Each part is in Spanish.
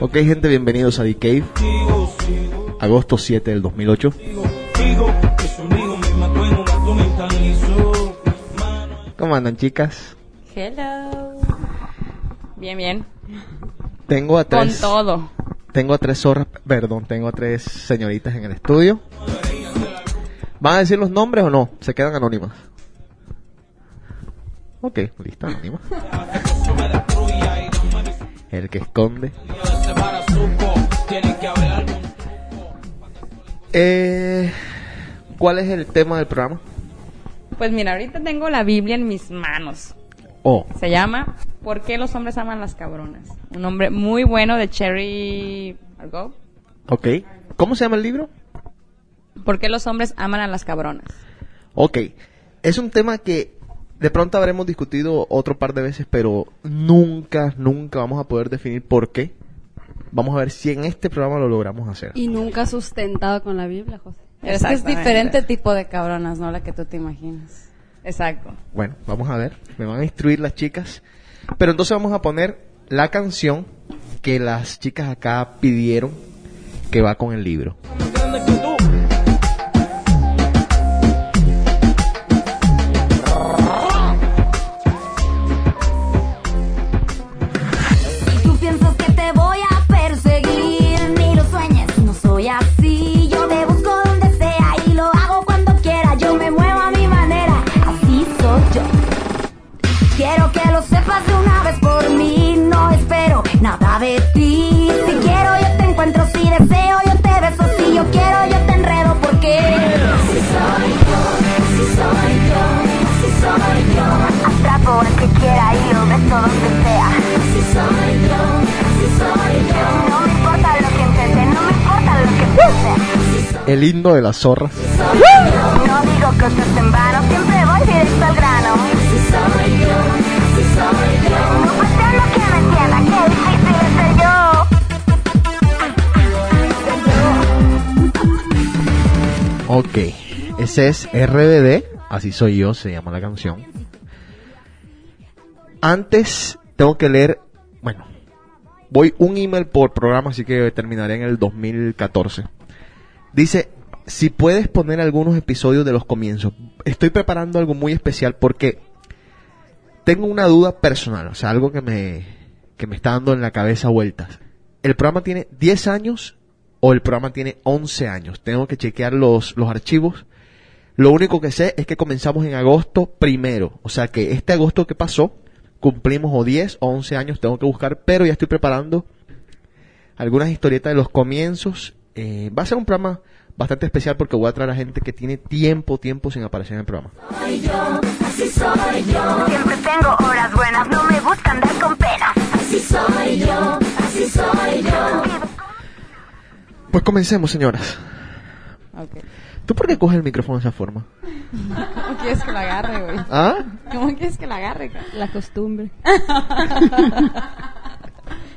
Ok, gente, bienvenidos a The Cave. Agosto 7 del 2008. ¿Cómo andan, chicas? Hello. Bien, bien. Tengo a Con tres. todo. Tengo a tres zorras, perdón, tengo a tres señoritas en el estudio. ¿Van a decir los nombres o no? Se quedan anónimas. Ok, listo, anónimas. El que esconde. Eh, ¿Cuál es el tema del programa? Pues mira, ahorita tengo la Biblia en mis manos. Oh, Se llama ¿Por qué los hombres aman las cabronas? Un nombre muy bueno de Cherry Argo. ok. ¿Cómo se llama el libro? ¿Por qué los hombres aman a las cabronas? Ok, es un tema que de pronto habremos discutido otro par de veces, pero nunca, nunca vamos a poder definir por qué. Vamos a ver si en este programa lo logramos hacer. Y nunca sustentado con la Biblia, José. Es que es diferente tipo de cabronas, no la que tú te imaginas. Exacto. Bueno, vamos a ver, me van a instruir las chicas. Pero entonces vamos a poner la canción que las chicas acá pidieron que va con el libro. Nada de ti. Si quiero yo te encuentro, si deseo yo te beso, si yo quiero yo te enredo porque así soy yo, así soy yo, así soy yo. Atrapo al que quiera y lo beso donde sea. Así soy yo, así soy yo. No me importa lo que intente, no me importa lo que piense. El himno de las zorras. No digo cosas en vano, siempre voy directo al grano. Así soy Ok, ese es RBD, así soy yo, se llama la canción. Antes tengo que leer, bueno, voy un email por programa, así que terminaré en el 2014. Dice, si puedes poner algunos episodios de los comienzos. Estoy preparando algo muy especial porque tengo una duda personal, o sea, algo que me, que me está dando en la cabeza vueltas. ¿El programa tiene 10 años o el programa tiene 11 años? Tengo que chequear los, los archivos. Lo único que sé es que comenzamos en agosto primero, o sea que este agosto que pasó, cumplimos o 10 o 11 años, tengo que buscar, pero ya estoy preparando algunas historietas de los comienzos. Eh, va a ser un programa bastante especial porque voy a traer a gente que tiene tiempo, tiempo sin aparecer en el programa. Así soy yo. Siempre tengo horas buenas, no me gusta andar con pena. Así soy yo, así soy yo. Pues comencemos, señoras. Ok. ¿Tú por qué coges el micrófono de esa forma? ¿Cómo quieres que la agarre, güey? ¿Ah? ¿Cómo quieres que la agarre? La costumbre.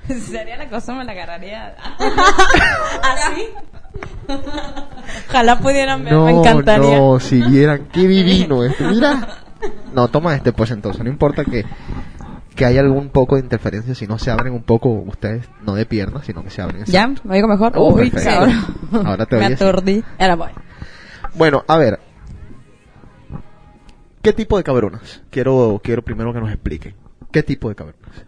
Sería la cosa, me la agarraría. ¿Así? Ojalá pudieran ver, me encantaría. no, si vieran qué divino esto. Mira. No, toma este pues entonces. No importa que, que haya algún poco de interferencia, si no se abren un poco ustedes, no de piernas, sino que se abren. ¿Ya? ¿Me oigo mejor? Oh, Uy, cabrón. Ahora te Me aturdí. Ahora voy. Bueno, a ver. ¿Qué tipo de cabronas? Quiero, quiero primero que nos expliquen. ¿Qué tipo de cabronas?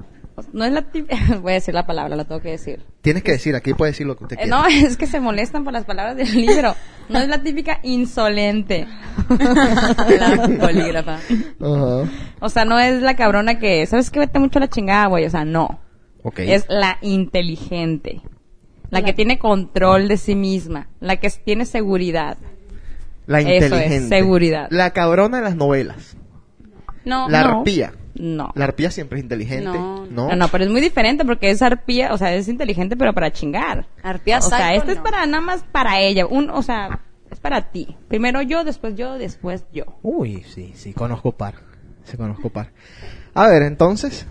No es la típica... Voy a decir la palabra, la tengo que decir. Tienes que decir, aquí puede decir lo que usted Eh, quiera. no, es que se molestan por las palabras del libro. No es la típica insolente. la polígrafa. Ajá. O sea, no es la cabrona que, ¿sabes qué? Vete mucho a la chingada, güey. O sea, no. Ok. Es la inteligente. La, que tiene control de sí misma. La que tiene seguridad. La Eso es, inteligente. seguridad. La cabrona de las novelas. No, La no. arpía. No. La arpía siempre es inteligente. No. ¿no? No, no, pero es muy diferente porque es arpía, o sea, es inteligente, pero para chingar. Arpía O sea, esto es para nada más para ella. Un, o sea, es para ti. Primero yo, después yo, después yo. Uy, sí, sí, conozco par. Sí, conozco par. A ver, entonces,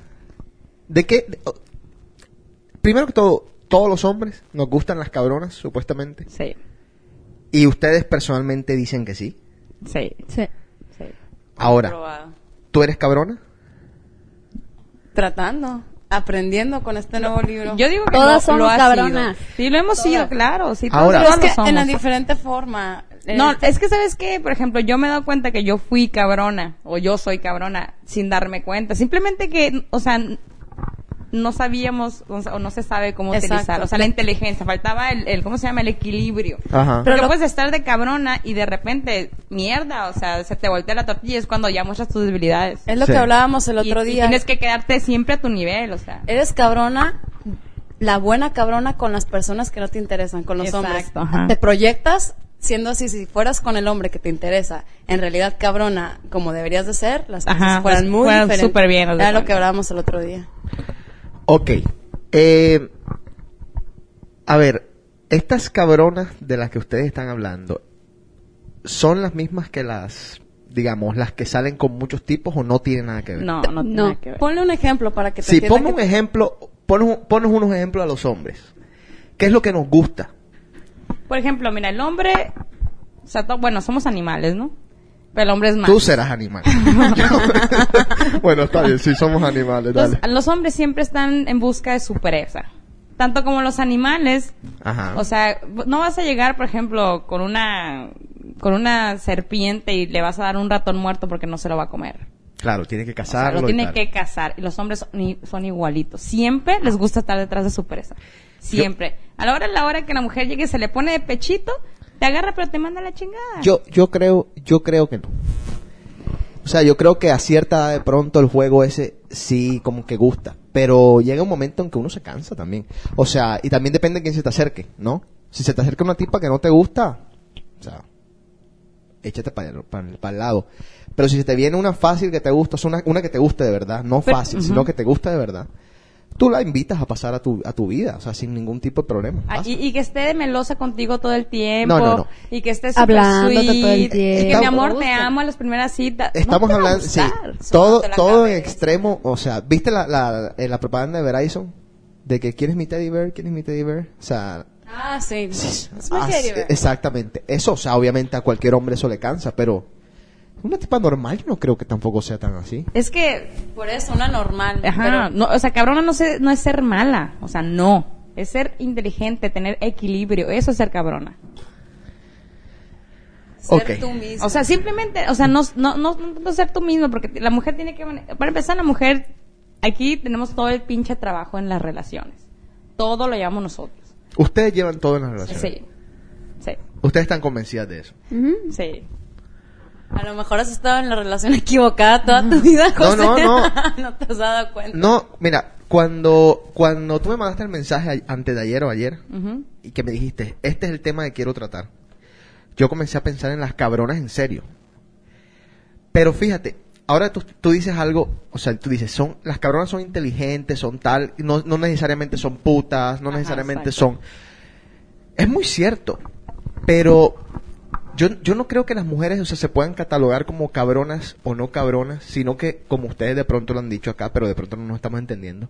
¿de qué? de- oh, primero que todo, todos los hombres nos gustan las cabronas, supuestamente. Sí, Y ustedes personalmente dicen que sí. sí, Sí. sí. Ahora. ¿tú eres cabrona? Tratando. aprendiendo con este nuevo libro. Yo digo que Todas lo, lo somos ha cabronas. sido. Sí, lo hemos sido, claro. Sí, todos Ahora- Pero es que lo en la diferente forma. Eh, No, es que sabes que, por ejemplo, yo me he dado cuenta que yo fui cabrona o yo soy cabrona sin darme cuenta. Simplemente que, o sea, no sabíamos o sea, o no se sabe cómo Exacto. utilizar. O sea, la inteligencia, faltaba el, el ¿cómo se llama? El equilibrio. Ajá. Pero lo- puedes estar de cabrona y de repente, mierda, o sea, se te voltea la tortilla y es cuando ya muestras tus debilidades. es lo Sí. que hablábamos el otro y día. tienes que quedarte siempre a tu nivel, o sea. Eres cabrona, la buena cabrona con las personas que no te interesan, con los Exacto, hombres. ajá. Te proyectas siendo así, si fueras con el hombre que te interesa, en realidad cabrona como deberías de ser, las cosas Ajá, fueran pues, muy fueran diferentes. súper bien, Era lo que hablábamos el otro día. Ok. Eh, a ver, estas cabronas de las que ustedes están hablando, ¿son las mismas que las, digamos, las que salen con muchos tipos o no tienen nada que ver? No, no tiene No. nada que ver. Ponle un ejemplo para que te Sí, ponme un ejemplo, ponos, ponos unos ejemplos a los hombres. ¿Qué es lo que nos gusta? Por ejemplo, mira, el hombre, o sea, bueno, somos animales, ¿no? Pero el hombre es más. Tú serás animal. bueno, está bien, sí somos animales, Los, dale. los hombres siempre están en busca de su presa. Tanto como los animales. Ajá. O sea, no vas a llegar, por ejemplo, con una con una serpiente y le vas a dar un ratón muerto porque no se lo va a comer. claro, tiene que O sea, cazarlo. lo tiene que cazar. Y los hombres son, igualitos. Siempre les gusta estar detrás de su presa. Siempre. A la hora, a la hora que la mujer llegue y se le pone de pechito, te agarra pero te manda la chingada. Yo, yo creo, yo creo que no. O sea, yo creo que a cierta edad de pronto el juego ese sí como que gusta. Pero llega un momento en que uno se cansa también. O sea, y también depende de quién se te acerque, ¿no? Si se te acerca una tipa que no te gusta, o sea, échate para el lado. Pero si se te viene una fácil que te gusta, o sea, una, una que te guste de verdad, no Pero- fácil, sino que te gusta de verdad, tú la invitas a pasar a tu, a tu vida, o sea, sin ningún tipo de problema. Ah, y, y que esté de melosa contigo todo el tiempo. No, no, no. Y que esté Hablándote todo el tiempo. Y que mi amor te amo a las primeras citas. Estamos No hablando, sí, todo, todo en extremo, o sea, ¿viste la, la, en la propaganda de Verizon? De que ¿quién es mi teddy bear? ¿Quién es mi teddy bear? O sea, Ah, sí. Es ah, sí, serio. exactamente. Eso, o sea, obviamente a cualquier hombre eso le cansa, pero una tipa normal yo no creo que tampoco sea tan así. Es que, Por eso, una normal. ajá, pero- no, o sea, cabrona no, se- no es ser mala. O sea, no. Es ser inteligente, tener equilibrio. Eso es ser cabrona. ser Ok. tú mismo. O sea, simplemente, o sea, no, no, no, no ser tú mismo, porque la mujer tiene que... Para empezar, la mujer, aquí tenemos todo el pinche trabajo en las relaciones. Todo lo llevamos nosotros. Ustedes llevan todo en las relaciones. Sí. Sí. Ustedes están convencidas de eso. Sí. A lo mejor has estado en la relación equivocada toda tu vida, No, José. no, no. no te has dado cuenta. No, mira, cuando, cuando tú me mandaste el mensaje antes de ayer o ayer, y que me dijiste, este es el tema que quiero tratar, yo comencé a pensar en las cabronas en serio. Pero fíjate, ahora tú, tú dices algo, o sea, tú dices, son, las cabronas son inteligentes, son tal, no, no necesariamente son putas, no Ajá, necesariamente exacto. son... Es muy cierto, pero yo, yo no creo que las mujeres, o sea, se puedan catalogar como cabronas o no cabronas, sino que, como ustedes de pronto lo han dicho acá, pero de pronto no nos estamos entendiendo,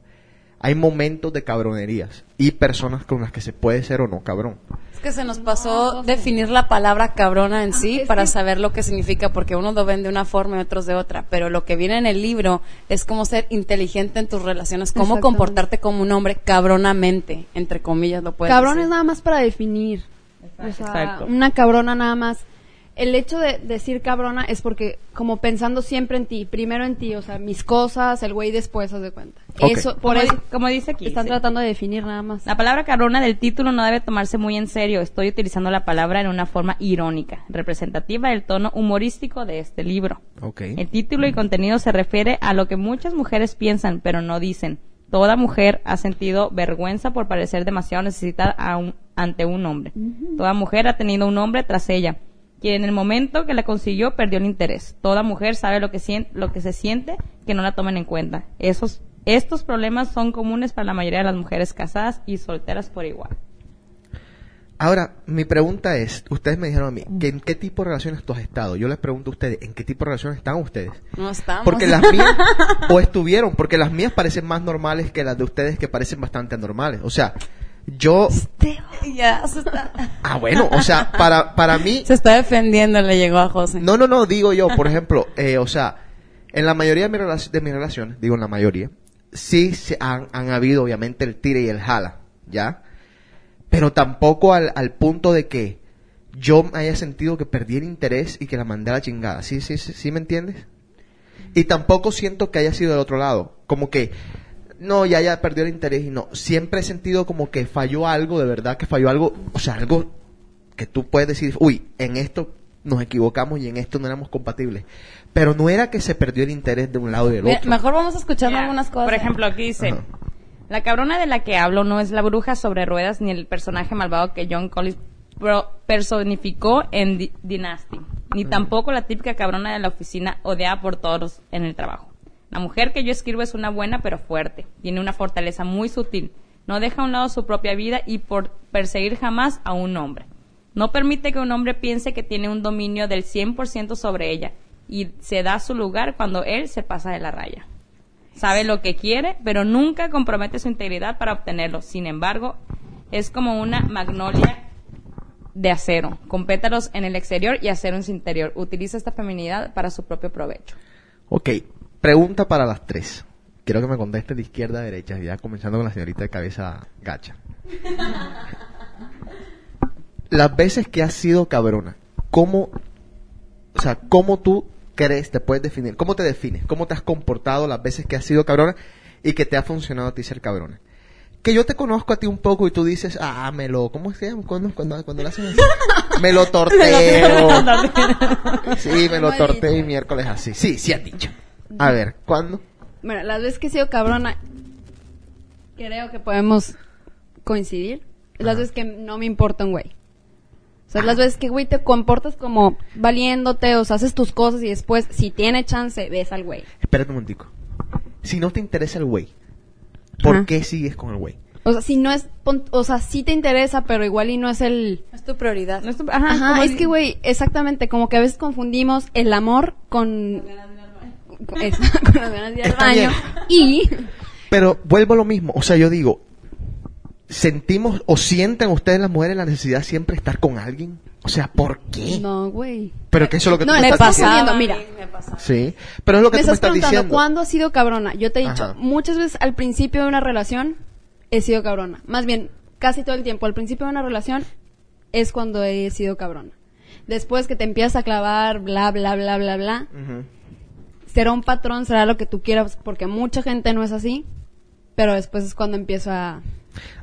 hay momentos de cabronerías y personas con las que se puede ser o no cabrón. Es que se nos pasó definir la palabra cabrona en sí Ah, para saber lo que significa, porque unos lo ven de una forma y otros de otra. Pero lo que viene en el libro es cómo ser inteligente en tus relaciones, cómo comportarte como un hombre cabronamente, entre comillas lo puedes Cabrón decir. es nada más para definir. O sea, Exacto. una cabrona nada más. El hecho de decir cabrona es porque, como pensando siempre en ti, primero en ti, o sea, mis cosas, el güey después, haz de cuenta. Eso, por Como, eso como dice aquí. están sí. tratando de definir nada más. La palabra cabrona del título no debe tomarse muy en serio. Estoy utilizando la palabra en una forma irónica, representativa del tono humorístico de este libro. Ok. El título y contenido se refiere a lo que muchas mujeres piensan, pero no dicen. Toda mujer ha sentido vergüenza por parecer demasiado necesitada a un- ante un hombre. Toda mujer ha tenido un hombre tras ella, quien en el momento que la consiguió perdió el interés. Toda mujer sabe lo que, sien- lo que se siente que no la tomen en cuenta. Esos, estos problemas son comunes para la mayoría de las mujeres casadas y solteras por igual. Ahora, mi pregunta es, ustedes me dijeron a mí, que ¿en qué tipo de relaciones tú has estado? Yo les pregunto a ustedes, ¿en qué tipo de relaciones están ustedes? No estamos. Porque las mías, o estuvieron, porque las mías parecen más normales que las de ustedes que parecen bastante anormales. O sea, yo, ya se está, ah bueno, o sea, para, para mí, se está defendiendo, le llegó a José. no, no, no, digo yo, por ejemplo, eh, o sea, en la mayoría de, mis relac- de mis relaciones, digo en la mayoría, sí se han, han habido obviamente el tire y el jala, ¿ya? Pero tampoco al, al punto de que yo me haya sentido que perdí el interés y que la mandé a la chingada. ¿Sí, sí, sí, sí me entiendes? Y tampoco siento que haya sido del otro lado. Como que, no, ya ya perdió el interés y no. Siempre he sentido como que falló algo, de verdad que falló algo. O sea, algo que tú puedes decir, uy, en esto nos equivocamos y en esto no éramos compatibles. Pero no era que se perdió el interés de un lado y del Mira, otro. Mejor vamos Ya. algunas cosas. Por ejemplo, aquí dice, Ajá. la cabrona de la que hablo no es la bruja sobre ruedas ni el personaje malvado que John Collins pro- personificó en Di- Dynasty, ni tampoco la típica cabrona de la oficina odiada por todos en el trabajo. La mujer que yo escribo es una buena pero fuerte, tiene una fortaleza muy sutil, no deja a un lado su propia vida y por perseguir jamás a un hombre. No permite que un hombre piense que tiene un dominio del 100% sobre ella y se da su lugar cuando él se pasa de la raya. Sabe lo que quiere, pero nunca compromete su integridad para obtenerlo. Sin embargo, es como una magnolia de acero, con pétalos en el exterior y acero en su interior. Utiliza esta feminidad para su propio provecho. Ok, pregunta para las tres. Quiero que me conteste de izquierda a derecha, ya comenzando con la señorita de cabeza gacha. Las veces que has sido cabrona, ¿cómo, o sea, cómo tú crees, te puedes definir, cómo te defines, cómo te has comportado las veces que has sido cabrona y que te ha funcionado a ti ser cabrona? Que yo te conozco a ti un poco y tú dices, ah, me lo, ¿cómo se llama? Cuando, cuando, cuando lo hacen así? Me lo torteo. Sí, me lo torteo y miércoles así. Sí, sí has dicho. A ver, ¿cuándo? Bueno, las veces que he sido cabrona, creo que podemos coincidir. Las veces que no me importa un güey. O sea, las veces que, güey, te comportas como valiéndote, o sea, haces tus cosas y después, si tiene chance, ves al güey. Espérate un momentico. Si no te interesa el güey, ¿por Ajá. qué sigues con el güey? O sea, si no es, o sea, sí te interesa, pero igual y no es el... Es tu prioridad. No es tu- ajá, Ajá, es que, güey, exactamente, como que a veces confundimos el amor con... con, es- con las ganas de ir al Está baño. bien. Y... Pero vuelvo a lo mismo. O sea, yo digo, ¿sentimos o sienten ustedes las mujeres la necesidad de siempre estar con alguien? O sea, ¿por qué? No, güey. Pero que eso es lo que No, tú me me estás pasa. diciendo. mira. Me pasaba. Sí, pero es lo que me tú me estás estás preguntando, diciendo. ¿cuándo has sido cabrona? Yo te he dicho, Ajá. muchas veces al principio de una relación he sido cabrona. Más bien, casi todo el tiempo. Al principio de una relación es cuando he sido cabrona. Después que te empiezas a clavar, bla, bla, bla, bla, bla. Ujú. Será un patrón, será lo que tú quieras, porque mucha gente no es así. Pero después es cuando empiezo a...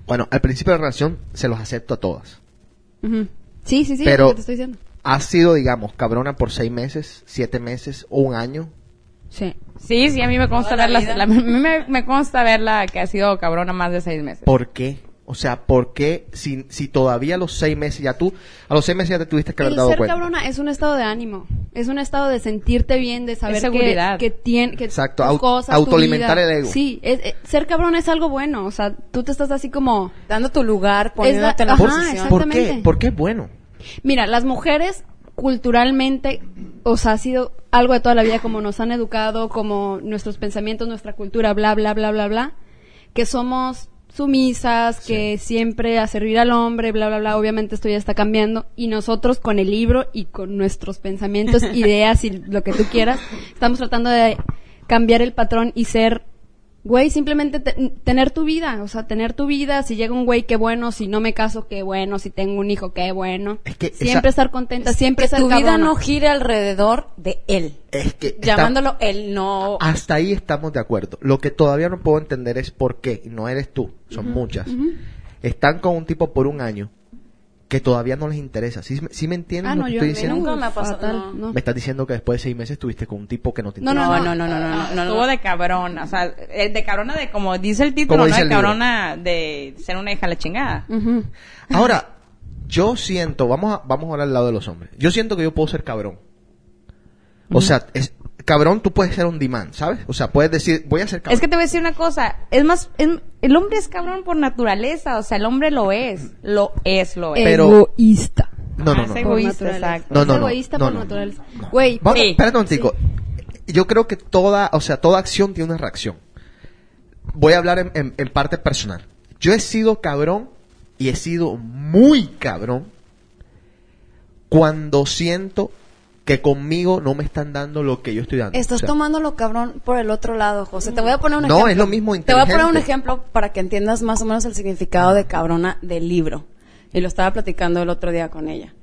Bueno, al principio de la relación se los acepto a todas. Sí, sí, sí, Pero- es lo que te estoy diciendo. ¿Has sido, digamos, cabrona por seis meses, siete meses o un año? Sí. Sí, sí, a mí me consta Toda verla, vida. la- a mí me, me consta verla que ha sido cabrona más de seis meses. ¿Por qué? O sea, ¿por qué si, si todavía a los seis meses ya tú, a los seis meses ya te tuviste que haber El dado ser cuenta? cabrona es un estado de ánimo. Es un estado de sentirte bien, de saber que, que tiene que Exacto, tus cosas, tu autoalimentar vida. el ego. Sí, es- eh, ser cabrón es algo bueno. O sea, tú te estás así como... Dando tu lugar, poniéndote en la ajá, posición. ¿Por qué? ¿Por qué es bueno? Mira, las mujeres culturalmente, o sea, ha sido algo de toda la vida, como nos han educado, como nuestros pensamientos, nuestra cultura, bla, bla, bla, bla, bla, que somos sumisas, que siempre a servir al hombre, bla, bla, bla, obviamente esto ya está cambiando, y nosotros con el libro y con nuestros pensamientos, ideas y lo que tú quieras, estamos tratando de cambiar el patrón y ser Güey, simplemente te- tener tu vida, o sea, tener tu vida, si llega un güey, qué bueno, si no me caso, qué bueno, si tengo un hijo, qué bueno. Es que siempre esa- estar contenta, siempre que ser tu vida no gire alrededor de él. Es que está- Llamándolo él, no. hasta ahí estamos de acuerdo. Lo que todavía no puedo entender es por qué, y no eres tú, son muchas. Están con un tipo por un año que todavía no les interesa. ¿Sí, me- sí me entiendes Ah, lo no, que yo estoy diciendo? nunca me ha pasado, fatal, no. no. Me estás diciendo que después de seis meses estuviste con un tipo que no te No, interesa. no, No, no, no, no, no, no, no, Estuvo de cabrona, o sea, eh, de cabrona de como dice el título, Como no dice de libro. cabrona de ser una hija de la chingada. Ahora, yo siento, vamos a, vamos a hablar al lado de los hombres. Yo siento que yo puedo ser cabrón. O sea, es, cabrón tú puedes ser un demand, ¿sabes? O sea, puedes decir, voy a ser cabrón. Es que te voy a decir una cosa, es más, es- el hombre es cabrón por naturaleza, o sea, el hombre lo es, lo es, lo es. Pero- egoísta. No, no, Ah, no. es egoísta, naturaleza. exacto. No, no, Es no. egoísta No, por no. naturaleza. Güey, Sí. espérate un tico. Yo creo que toda, o sea, toda acción tiene una reacción. Voy a hablar en, en- en parte personal. Yo he sido cabrón y he sido muy cabrón cuando siento que conmigo no me están dando lo que yo estoy dando. Estás O sea, tomándolo cabrón por el otro lado, José. Te voy a poner un No, ejemplo. es lo mismo Te voy a poner un ejemplo para que entiendas más o menos el significado de cabrona del libro. Y lo estaba platicando el otro día con ella.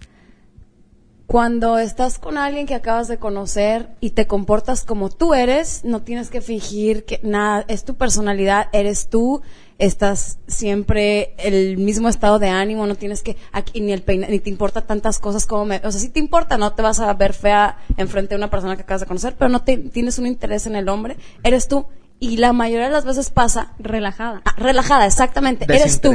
Cuando estás con alguien que acabas de conocer y te comportas como tú eres, no tienes que fingir que nada, es tu personalidad, eres tú, estás siempre el mismo estado de ánimo, no tienes que, aquí, ni el peina- ni te importa tantas cosas como me, o sea, sí te importa, no te vas a ver fea enfrente de una persona que acabas de conocer, pero no te, tienes un interés en el hombre, eres tú, y la mayoría de las veces pasa Relajada. Ah, relajada, exactamente. Eres tú.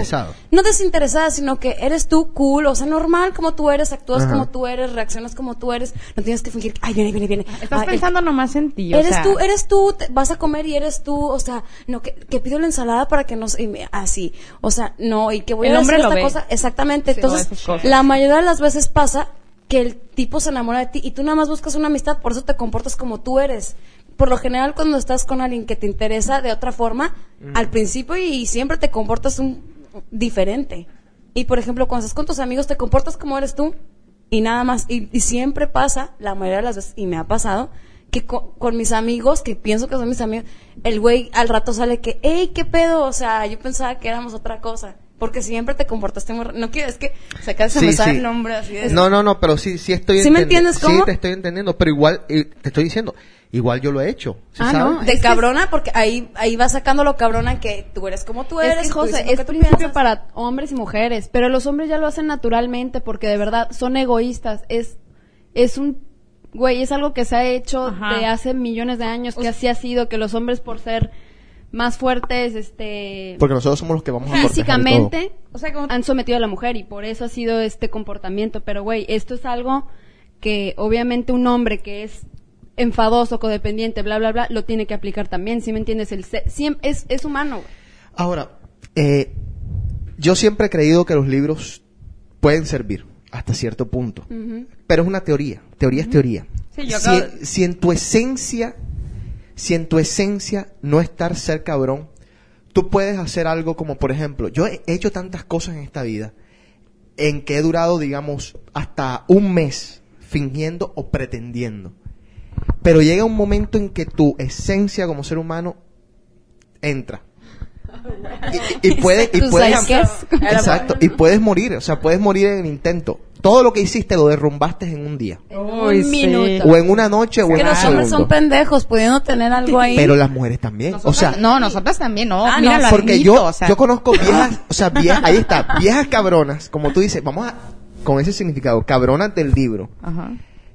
No desinteresada, sino que eres tú cool, o sea, normal como tú eres, actúas Ajá. como tú eres, reaccionas como tú eres. No tienes que fingir, ay, viene, viene, viene. Estás Ay, pensando nomás en ti, o Eres sea, tú, eres tú, te- vas a comer y eres tú, o sea, no, que, que pido la ensalada para que nos, me- así, o sea, no, y que voy El a lo esta ve. cosa, exactamente, Sí, entonces, la mayoría de las veces pasa que el tipo se enamora de ti y tú nada más buscas una amistad, por eso te comportas como tú eres. Por lo general, cuando estás con alguien que te interesa de otra forma, al principio y, siempre te comportas un, diferente. Y por ejemplo, cuando estás con tus amigos, te comportas como eres tú y nada más. Y, y siempre pasa, la mayoría de las veces, y me ha pasado, que co- con, mis amigos, que pienso que son mis amigos, el güey al rato sale que, hey, ¿qué pedo? O sea, yo pensaba que éramos otra cosa. Porque siempre te comportaste muy... No quiero, es que se Sí, me sale sí. el nombre así de... No, no, no, pero sí, sí estoy ¿Sí me entiendes cómo? Sí, te estoy entendiendo, pero igual, eh, te estoy diciendo, igual yo lo he hecho. ¿sí Ah, sabes? no, De Es cabrona, porque ahí, ahí va sacando lo cabrona que tú eres como tú eres. Es que, José, es que tú principio piensas. para hombres y mujeres, pero los hombres ya lo hacen naturalmente porque de verdad son egoístas. Es, es un, güey, es algo que se ha hecho Ajá. de hace millones de años, que así ha sido, que los hombres por ser más fuertes, este, Porque nosotros somos los que vamos a físicamente, o sea, como han sometido a la mujer y por eso ha sido este comportamiento. Pero, güey, esto es algo que obviamente un hombre que es enfadoso, codependiente, bla, bla, bla, lo tiene que aplicar también, ¿sí me entiendes? El es, es humano, güey. Ahora, eh, yo siempre he creído que los libros pueden servir hasta cierto punto, pero es una teoría, teoría es teoría. Sí, yo si, si en tu esencia, si en tu esencia no estar ser cabrón, tú puedes hacer algo como, por ejemplo, yo he hecho tantas cosas en esta vida en que he durado, digamos, hasta un mes fingiendo o pretendiendo. Pero llega un momento en que tu esencia como ser humano entra. Y, y- y puede- y Tu puedes, exacto, y puedes morir, o sea, puedes morir en el intento. Todo lo que hiciste lo derrumbaste en un día, Uy, un sí. minuto. o en una noche, o en Que un los hombres son pendejos, pudiendo tener algo ahí. Pero las mujeres también, o sea, no, nosotras también, no. Ah, mira, no, porque admito, yo, o sea, yo conozco viejas, o sea, viejas, ahí está, viejas cabronas, como tú dices, vamos a, con ese significado, cabronas del libro, Ajá.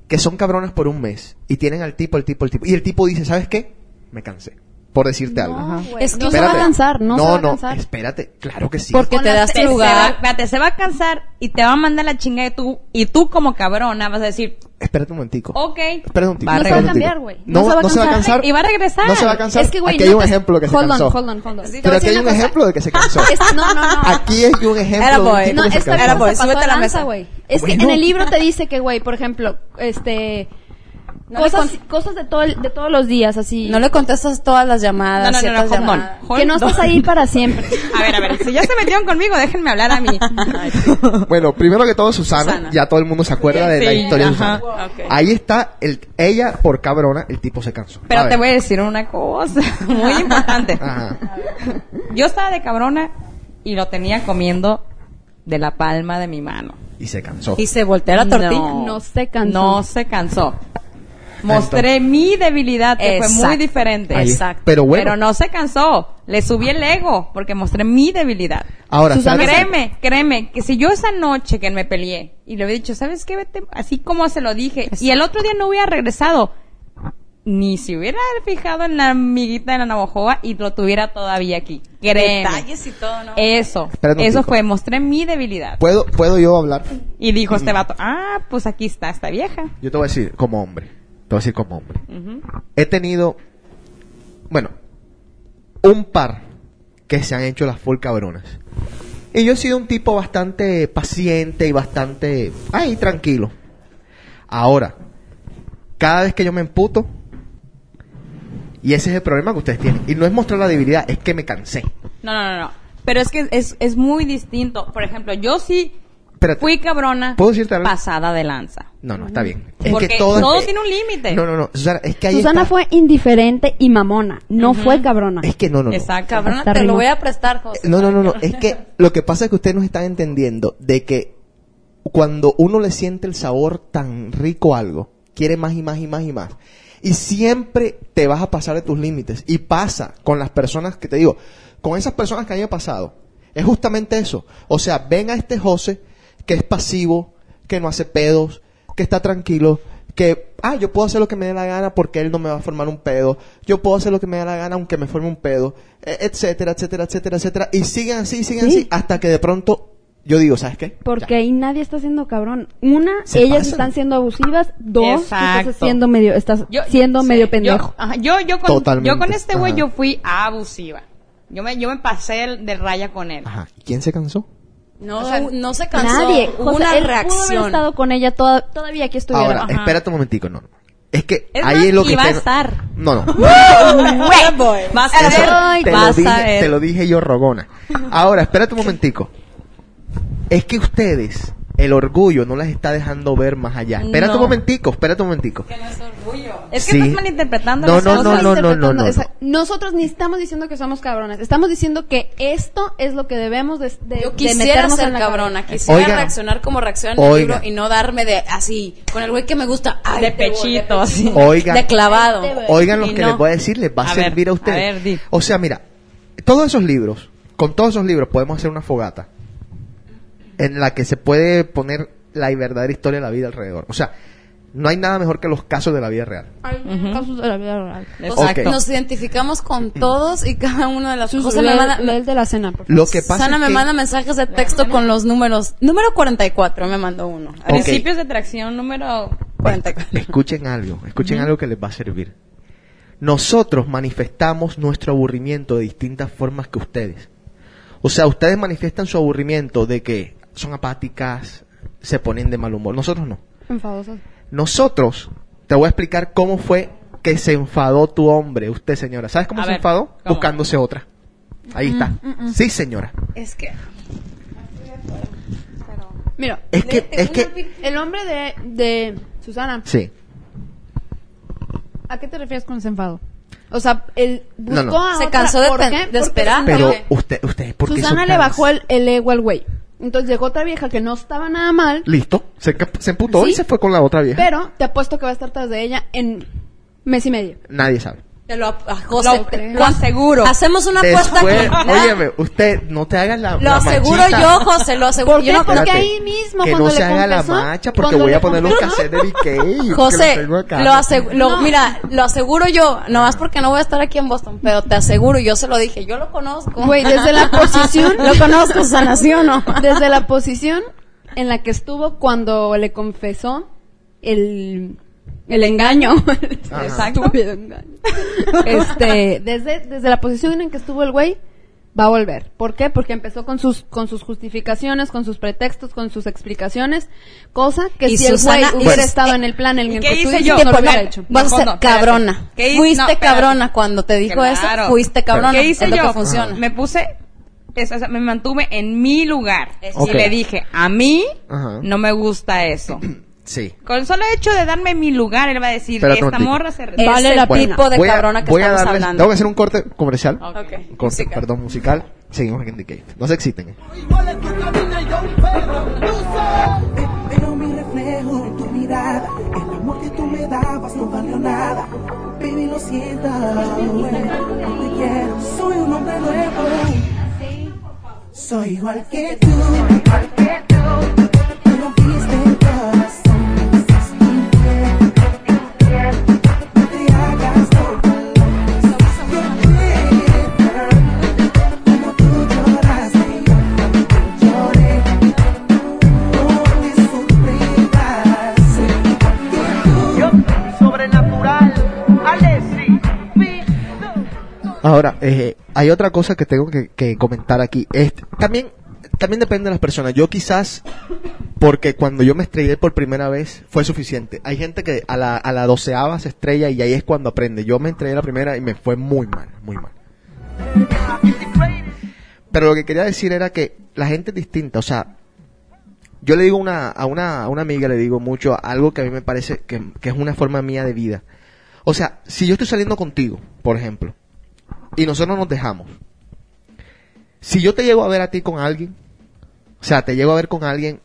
Que son cabronas por un mes y tienen al tipo, al tipo, al tipo. Y el tipo dice, ¿sabes qué? Me cansé. Por decirte algo. No, güey, Es que no se va a cansar, no, se va a cansar. espérate. Claro que sí. Porque Con te das tu Te- se va, lugar. espérate, se va a cansar y te va a mandar la chinga de tú, y tú como cabrona vas a decir, Espérate un momentico. ok. Espérate un tico. No se va a cambiar, güey. No, no se va a cansar. Y va a regresar. No se va a cansar. Es que, güey, aquí no hay un ejemplo que se hold cansó. On, hold on, hold on. Pero aquí hay un ejemplo de que se cansó. Es- no, no, no. Aquí hay un ejemplo Era de tipo No, que se cansó. Era boy, súbete a la lanza, mesa. güey. Es que en el libro te dice que, güey, por ejemplo, este... No cosas, con- cosas de, todo el- de todos los días, así. No le contestas todas las llamadas. No, no, no, no, ciertas hold on. llamadas. Hold que no estás ahí para siempre. A ver, a ver, si ya se metieron conmigo, déjenme hablar a mí. Bueno, primero que todo, Susana, Susana. ya todo el mundo se acuerda de la Sí, historia de ajá. Ok. Ahí está, el, ella por cabrona, el tipo se cansó. Pero A te ver. voy a decir una cosa muy importante. Ajá. Yo estaba de cabrona y lo tenía comiendo de la palma de mi mano. Y se cansó. Y se voltea la tortilla. No se cansó. No se cansó. Mostré mi debilidad, que fue muy diferente. Exacto. Pero bueno, Pero no se cansó. Le subí el ego porque mostré mi debilidad. ahora, Susana. Créeme, créeme, que si yo esa noche que me peleé y le hubiera dicho, ¿sabes qué? Vete, así como se lo dije, y el otro día no hubiera regresado, ni se hubiera fijado en la amiguita de la navajoa y lo tuviera todavía aquí. Créeme. Detalles y todo, ¿no? Eso, eso fue, mostré mi debilidad. ¿Puedo, ¿Puedo yo hablar? Y dijo este vato, ah, pues aquí está esta vieja. Yo te voy a decir como hombre. Te voy a decir como hombre. He tenido, bueno, un par que se han hecho las full cabronas. Y yo he sido un tipo bastante paciente y bastante, ay, tranquilo. Ahora, cada vez que yo me emputo, y ese es el problema que ustedes tienen. Y no es mostrar la debilidad, es que me cansé. No, no, no, no. Pero es que es, es muy distinto. Por ejemplo, yo sí, espérate. fui cabrona, ¿Puedo decirte algo? pasada de lanza. No, no, está bien. Es Porque que todo, todo es- tiene un límite. No, no, no. Susana, es que ahí Susana está- fue indiferente y mamona, no fue cabrona. Es que no, no, no. Exacto. Cabrona, te lo voy a prestar, José. No, no, no, no. Es que lo que pasa es que ustedes no están entendiendo de que cuando uno le siente el sabor tan rico a algo, quiere más y más y más y más. Y siempre te vas a pasar de tus límites. Y pasa con las personas que te digo, con esas personas que a mí me ha pasado. Es justamente eso. O sea, ven a este José que es pasivo, que no hace pedos, que está tranquilo, que, ah, yo puedo hacer lo que me dé la gana porque él no me va a formar un pedo. Yo puedo hacer lo que me dé la gana aunque me forme un pedo, e- etcétera, etcétera, etcétera, etcétera. Y siguen así, siguen Sí. así, hasta que de pronto yo digo, ¿sabes qué? Porque Ya. ahí nadie está siendo cabrón. Una, Se ellas pasan. están siendo abusivas. Dos, Exacto. estás siendo medio, estás Yo- siendo sí, medio pendejo. Yo, ajá, yo, yo con, Totalmente. yo con este güey yo fui abusiva. Yo me, yo me pasé el- de raya con él. Ajá. ¿Y quién se cansó? No, O sea, no se cansó. Nadie. Hubo José, una él pudo haber reacción. estado con ella toda, todavía aquí estuviera. Ahora, Ajá. espérate un momentico, no, no. Es que Es ahí más, es lo que iba a te- estar. No, no. Vas a ver, te, lo a dije, ver. te lo dije yo, Rogona. Ahora, espérate un momentico. Es que ustedes, el orgullo no las está dejando ver más allá. Espérate No. un momentico, espérate un momentico. Es que Sí. estás malinterpretando No, no, no, no, no, no, no. esa- Nosotros ni estamos diciendo que somos cabronas. Estamos diciendo que esto es lo que debemos de, de- Yo de quisiera meternos ser en la cabrona, quisiera reaccionar como reacciona en el libro y no darme de así, con el güey que me gusta, ay, De pechito, así. Oigan, de clavado. oigan lo que no. les voy a decir, les va a, servir a a ustedes. ver. O sea, mira, todos esos libros, con todos esos libros podemos hacer una fogata en la que se puede poner la verdadera historia de la vida alrededor. O sea, no hay nada mejor que los casos de la vida real. Hay casos de la vida real. O sea, Ok. nos identificamos con todos y cada uno de las Sus- cosas. lee- me manda, lee el de la cena, por favor. Lo que pasa Sana es me que- manda mensajes de texto con los números. Número 44 me mandó uno. Ok. Principios de atracción número 44. Escuchen algo, escuchen algo que les va a servir. Nosotros manifestamos nuestro aburrimiento de distintas formas que ustedes. O sea, ustedes manifiestan su aburrimiento de que son apáticas, se ponen de mal humor. Nosotros no. Nosotros, te voy a explicar cómo fue que se enfadó tu hombre, usted señora. ¿Sabes cómo A se ver, enfadó? ¿cómo? Buscándose otra. Ahí está. Sí, señora. Es que Mira, Es que, es que, el hombre de, de Susana, sí. ¿a qué te refieres con ese enfado? O sea, él buscó No, no. a Se otra- cansó de ¿por pen- qué? de Porque esperar. Pero usted, usted, ¿por qué Susana le bajó el, el ego al güey. Entonces llegó otra vieja que no estaba nada mal, Listo. Se, se emputó y se fue con la otra vieja. pero te apuesto que va a estar tras de ella en mes y medio. Nadie sabe. Te lo, a José, Lo, te- lo aseguro. hacemos una apuesta aquí. óyeme, usted no te hagas la Lo la aseguro machita. yo, José, lo aseguro. ¿Por qué? Yo no- Porque Espérate, ahí mismo, que cuando no le se haga la confesó, macha porque voy a poner un confesó- cassette de BK. José, lo aseguro, mira, lo aseguro yo, no más porque no voy a estar aquí en Boston, pero te aseguro, yo se lo dije, yo lo conozco. Güey, desde la posición, lo conozco, Susana, ¿sí o no? desde la posición en la que estuvo cuando le confesó el, el engaño. Exacto. Estúpido engaño. Este, desde, desde la posición en que estuvo el güey, va a volver. ¿Por qué? Porque empezó con sus, con sus justificaciones, con sus pretextos, con sus explicaciones, cosa que Y si el güey hubiera estado eh, en el plan en ¿y el que tú yo? no lo hubiera hecho. Vas a ser no, cabrona. ¿Qué hice? Fuiste No, cabrona cuando te dijo Claro. eso. Fuiste cabrona. ¿Qué hice es lo yo? que funciona. Me puse, es- o sea, me mantuve en mi lugar. Y le dije, a mí Ajá. no me gusta eso. Sí. Con el solo hecho de darme mi lugar, él va a decir, Espérate un esta morra se... Es Vale la tipo pena. de voy a, cabrona que voy a estamos darles, hablando. tengo que hacer un corte comercial. Ok. Un corte, Musical. perdón, musical. Seguimos aquí en The Cave. No se exciten. eh. Veo mi reflejo en tu mirada. El amor que tú me dabas no valió nada. Baby, lo siento. No te quiero. Soy un hombre nuevo. Soy igual que tú. Me rompiste el corazón. Me Ahora, eh, hay otra cosa que tengo que, comentar aquí. También, depende de las personas. Yo quizás, porque cuando yo me estrellé por primera vez, fue suficiente. Hay gente que a la, a la doceava se estrella y ahí es cuando aprende. Yo me estrellé la primera y me fue muy mal, muy mal. Pero lo que quería decir era que la gente es distinta. O sea, yo le digo a, una, a una amiga, le digo mucho algo que a mí me parece que es una forma mía de vida. O sea, si yo estoy saliendo contigo, por ejemplo, y nosotros nos dejamos, si yo te llego a ver a ti con alguien, o sea, te llego a ver con alguien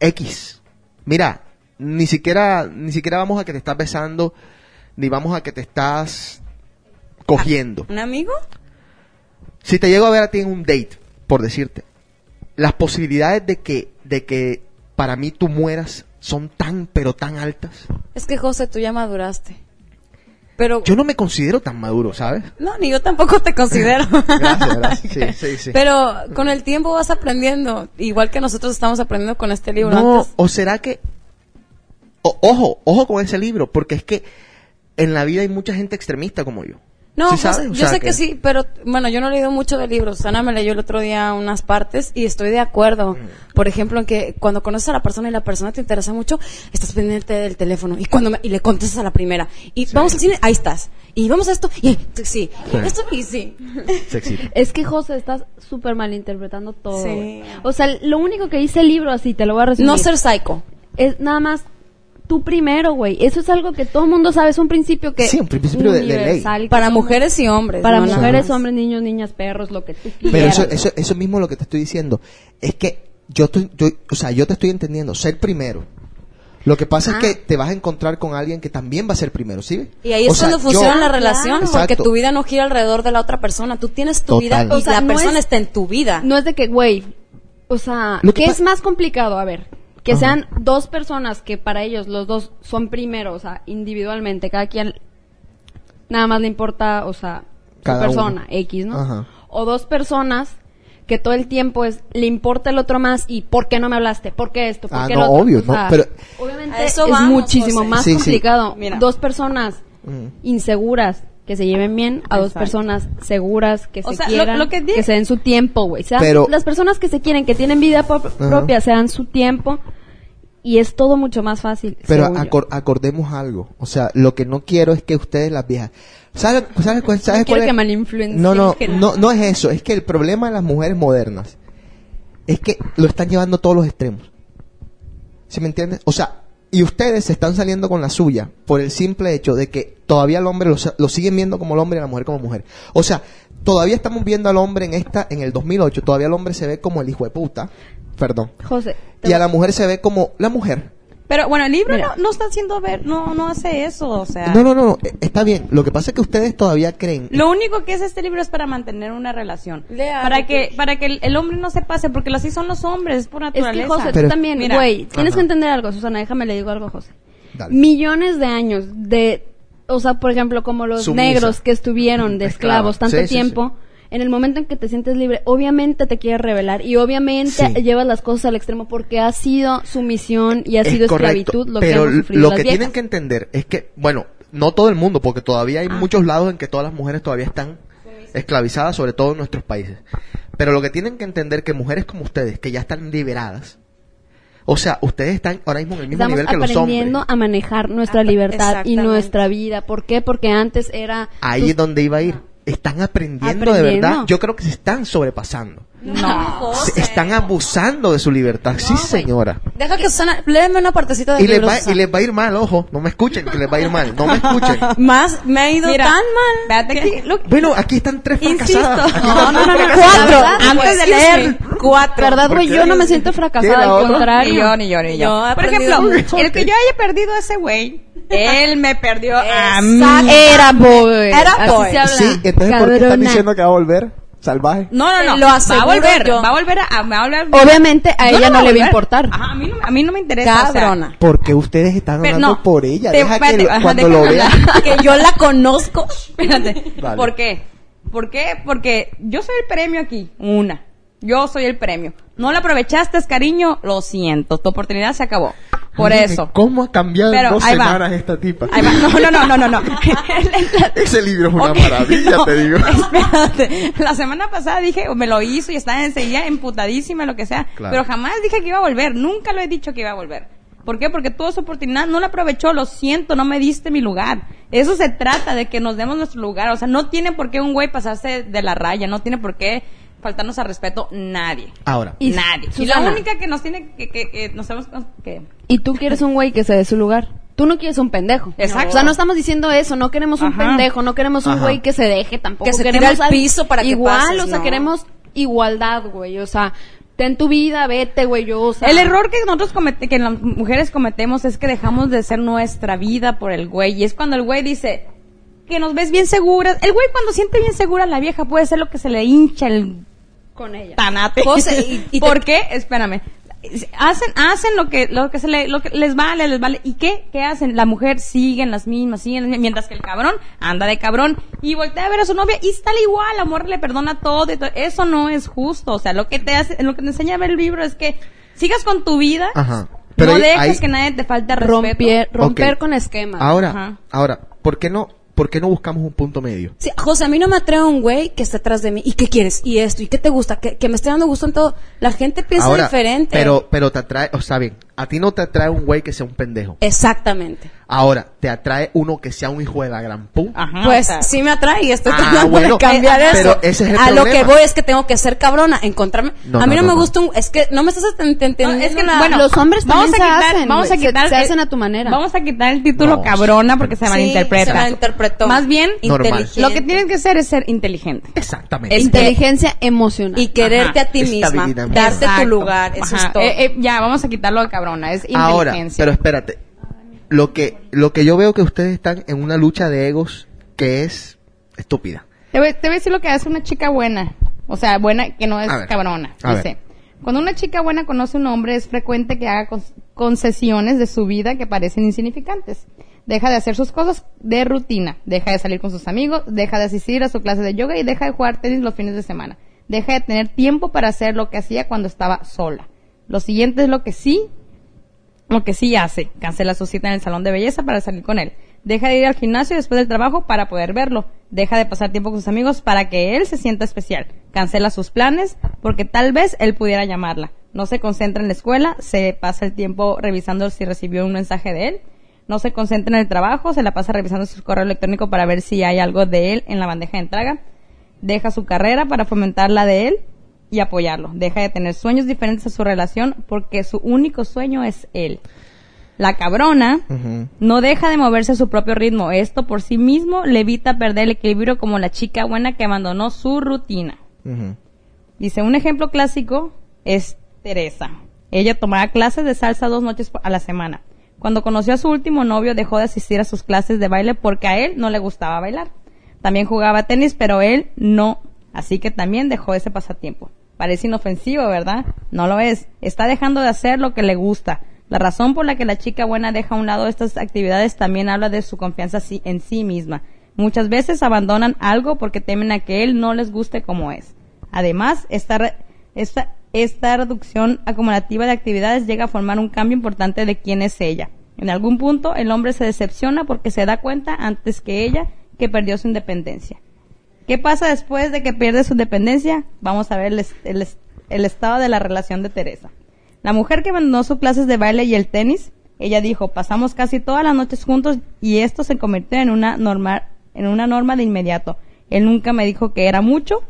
X, mira, ni siquiera, ni siquiera vamos a que te estás besando, ni vamos a que te estás cogiendo. ¿Un amigo? Si te llego a ver a ti en un date, por decirte, las posibilidades de que, de que para mí tú mueras son tan, pero tan altas. Es que José, tú ya maduraste. Pero Yo no me considero tan maduro, ¿sabes? no, ni yo tampoco te considero. Gracias, gracias. Sí, sí, sí. Pero con el tiempo vas aprendiendo, igual que nosotros estamos aprendiendo con este libro No, antes. o será que... o- ojo, ojo con ese libro, porque es que en la vida hay mucha gente extremista como yo. No, ¿Sí yo sea sé que... sí, pero bueno, yo no he leído mucho de libros. Ana me leyó el otro día unas partes y estoy de acuerdo. Mm. Por ejemplo, en que cuando conoces a la persona y la persona te interesa mucho, estás pendiente del teléfono y cuando me- y le contestas a la primera y vamos al cine, ahí estás. Y vamos a esto y sí, Sí. esto y sí. Se excita. Es que José estás súper malinterpretando todo. O sea, lo único que dice el libro, así te lo voy a resumir. No ser psycho. es nada más tú primero, güey. Eso es algo que todo el mundo sabe, es un principio que Sí, un principio de- de ley. Para mujeres y hombres. para mujeres, hombres, niños, niñas, perros, lo que tú quieras. Pero eso, eso, eso mismo es lo que te estoy diciendo. Es que yo, estoy, yo, o sea, yo te estoy entendiendo. Ser primero. Lo que pasa Ah. es que te vas a encontrar con alguien que también va a ser primero, ¿sí? Y ahí O es sea, cuando yo- funciona la Ah, relación, claro. porque tu vida no gira alrededor de la otra persona. Tú tienes tu vida y O sea, la no persona es- está en tu vida. No es de que, güey, o sea, Lo que ¿qué es más complicado? A ver, que Ajá. sean dos personas que para ellos los dos son primero, o sea, individualmente, cada quien nada más le importa, o sea, su Cada persona, uno. X, ¿no? Ajá. O dos personas que todo el tiempo es, le importa el otro más y ¿por qué no me hablaste? ¿Por qué esto? ¿Por Ah, qué no, lo otro? obvio, O no, sea, pero- obviamente eso es vamos, muchísimo José. más Sí, sí. complicado. Mira. Dos personas Mm. inseguras que se lleven bien a dos personas seguras que O se sea, lo- quieran, lo que di- que se den su tiempo, güey. Pero- las personas que se quieren, que tienen vida propia, se dan su tiempo y es todo mucho más fácil. Pero acor- acordemos algo. O sea, lo que no quiero es que ustedes las viejas. ¿Sabes, cuál- sabes quiero cuál es? que No, no, no, no es eso. Es que el problema de las mujeres modernas es que lo están llevando a todos los extremos. ¿Sí me entiendes? O sea, y ustedes se están saliendo con la suya por el simple hecho de que todavía el hombre lo, lo siguen viendo como el hombre y la mujer como mujer. O sea, todavía estamos viendo al hombre en esta, en el 2008, todavía el hombre se ve como el hijo de puta. Perdón. José, Y a la mujer se ve como la mujer. Pero bueno, el libro Mira. no, no está haciendo ver, no, no hace eso, o sea. No, no, no, eh, está bien. Lo que pasa es que ustedes todavía creen. Lo único que es este libro es para mantener una relación. Lea, para que, para que el, el hombre no se pase, porque así son los hombres, es por es que naturaleza. José, Pero- tú también, Mira. güey, tienes Ajá. que entender algo, Susana, déjame le digo algo, a José. Dale. Millones de años de, o sea, por ejemplo, como los Sumisa. negros que estuvieron de Esclava. esclavos tanto Sí, sí, tiempo, en el momento en que te sientes libre, obviamente te quieres rebelar y obviamente Sí. llevas las cosas al extremo porque ha sido sumisión y ha Es sido correcto, esclavitud lo pero que hemos sufrido lo las que viejas. tienen que entender es que, bueno, no todo el mundo, porque todavía hay Ah. muchos lados en que todas las mujeres todavía están esclavizadas, sobre todo en nuestros países. Pero lo que tienen que entender que mujeres como ustedes, que ya están liberadas, o sea, ustedes están ahora mismo en el mismo Estamos nivel que los aprendiendo hombres. a manejar nuestra Apa- libertad y nuestra vida. ¿Por qué? Porque antes era... Ahí es donde iba a ir. Están aprendiendo, de verdad. Yo creo que se están sobrepasando. No. Se están abusando de su libertad. sí, señora. Deja que Susana, léeme una partecita del Y les, va, y les va a ir mal, ojo. No me escuchen, que les va a ir mal. No me escuchen. Más, me ha ido Mira, tan mal. Bueno, aquí están tres Insisto. fracasadas. Aquí No, están no, no, no. Cuatro, antes de pues, leer. Cuatro. ¿Verdad, ¿Por güey? Yo no me siento ¿Qué, fracasada, al contrario. Ni yo, ni yo, ni yo. Por ejemplo, mucho. el que yo haya perdido a ese güey, él me perdió a mí. Exacto. Era boy. Era Así boy. se habla. Sí, entonces ¿por qué están Cabrona. diciendo que va a volver? Salvaje. No, no, no. Lo va a volver, yo. va a volver a, a- va a volver. Obviamente a ella no, le va a importar. Ajá, a mí no, a mí no me interesa. o sea, Cabrona. Porque ustedes están Pero hablando no, por ella. te- Deja que lo- ajá, cuando lo vean. que yo la conozco. Espérate. Vale. ¿Por qué? ¿Por qué? Porque yo soy el premio aquí. Una. Yo soy el premio. No lo aprovechaste, cariño. Lo siento. Tu oportunidad se acabó. Por eso. ¿Cómo ha cambiado en dos va. semanas esta tipa? Ahí va. No, no, no, no, no, no. Ese libro es una maravilla, no, te digo. Espérate. La semana pasada dije, me lo hizo y estaba enseguida emputadísima, lo que sea. Claro. Pero jamás dije que iba a volver. Nunca lo he dicho que iba a volver. ¿Por qué? Porque tuvo su oportunidad, no la aprovechó, lo siento, no me diste mi lugar. Eso se trata de que nos demos nuestro lugar. O sea, no tiene por qué un güey pasarse de la raya, no tiene por qué faltarnos al respeto nadie. Ahora, Y nadie. Y la única que nos tiene que, que, que nos hemos que Y tú quieres un güey que se dé su lugar. Tú no quieres un pendejo. Exacto. O sea, no estamos diciendo eso. No queremos un Ajá. pendejo. No queremos un güey que se deje tampoco. Que se tire queremos al al- piso para que Igual, pases, o sea, no. queremos igualdad, güey. O sea, ten tu vida, vete, güey. Yo, o sea, El error que nosotros comete, que las mujeres cometemos es que dejamos de ser nuestra vida por el güey. Y es cuando el güey dice que nos ves bien seguras. El güey cuando siente bien segura a la vieja puede ser lo que se le hincha el con ella. tanate. José, y- y te- ¿Por qué? Espérame. Hacen, hacen lo que, lo que se le, lo que les vale, les vale. ¿Y qué? ¿Qué hacen? La mujer sigue en las mismas, sigue en las mismas, mientras que el cabrón anda de cabrón y voltea a ver a su novia y está igual, la amor le perdona todo, y todo. Eso no es justo. O sea, lo que te hace, lo que te enseña a ver el libro es que sigas con tu vida. Ajá. Pero no ahí- dejes ahí- que nadie te falte respeto. Romper, con esquemas. ahora, Ajá. ahora, ¿por qué no, por qué no buscamos un punto medio? Sí, José, a mí no me atrae un güey que esté atrás de mí. ¿Y qué quieres? ¿Y esto? ¿Y qué te gusta? Que, que me esté dando gusto en todo. La gente piensa Ahora, diferente. Pero, pero te atrae, o sea, bien, a ti no te atrae un güey que sea un pendejo. Exactamente. Ahora, te atrae uno que sea un hijo de la gran pu. Ajá, Pues o sea, sí me atrae y estoy Ah, tratando bueno, de cambiar eh, eso. pero ese es el a lo que voy es que tengo que ser cabrona, encontrarme. No, a mí no, no, no, me no. gusta un... Es que no me estás ent- ent- entendiendo No, es que nada. bueno, los hombres vamos también a se quitar, hacen, vamos a se- quitar, se hacen a tu manera. Vamos a quitar el título No, cabrona porque se Sí, malinterpreta. se malinterpretó. Más bien, inteligente. lo que tienes que hacer es ser inteligente. Exactamente. Inteligencia emocional. Y quererte Ajá. a ti misma. Darte Exacto. tu lugar. Eso Ajá. es todo. Eh, eh, ya, vamos a quitarlo de cabrona. Es Ahora, inteligencia. pero espérate. Lo que, lo que yo veo que ustedes están en una lucha de egos que es estúpida. Te voy, te voy a decir lo que hace una chica buena. O sea, buena que no es ver. cabrona. Dice, cuando una chica buena conoce a un hombre es frecuente que haga concesiones de su vida que parecen insignificantes. Deja de hacer sus cosas de rutina. Deja de salir con sus amigos. Deja de asistir a su clase de yoga y deja de jugar tenis los fines de semana. Deja de tener tiempo para hacer lo que hacía cuando estaba sola. Lo siguiente es lo que sí lo que sí hace, cancela su cita en el salón de belleza para salir con él. Deja de ir al gimnasio después del trabajo para poder verlo. Deja de pasar tiempo con sus amigos para que él se sienta especial. Cancela sus planes porque tal vez él pudiera llamarla. No se concentra en la escuela, se pasa el tiempo revisando si recibió un mensaje de él. No se concentra en el trabajo, se la pasa revisando su correo electrónico para ver si hay algo de él en la bandeja de entrada. Deja su carrera para fomentar la de él y apoyarlo. Deja de tener sueños diferentes a su relación porque su único sueño es él. La cabrona no deja de moverse a su propio ritmo. Esto por sí mismo le evita perder el equilibrio como la chica buena que abandonó su rutina. Dice, un ejemplo clásico es Teresa. Ella tomaba clases de salsa dos noches a la semana. Cuando conoció a su último novio dejó de asistir a sus clases de baile porque a él no le gustaba bailar. También jugaba tenis, pero él no. Así que también dejó ese pasatiempo. Parece inofensivo, ¿verdad? No lo es. Está dejando de hacer lo que le gusta. La razón por la que la chica buena deja a un lado estas actividades también habla de su confianza en sí misma. Muchas veces abandonan algo porque temen a que él no les guste como es. Además, esta, esta reducción acumulativa de actividades llega a formar un cambio importante de quién es ella. En algún punto, el hombre se decepciona porque se da cuenta antes que ella que perdió su independencia. ¿Qué pasa después de que pierde su independencia? Vamos a ver el, el estado de la relación de Teresa. La mujer que abandonó sus clases de baile y el tenis, ella dijo, pasamos casi todas las noches juntos y esto se convirtió en una norma, en una norma de inmediato. Él nunca me dijo que era mucho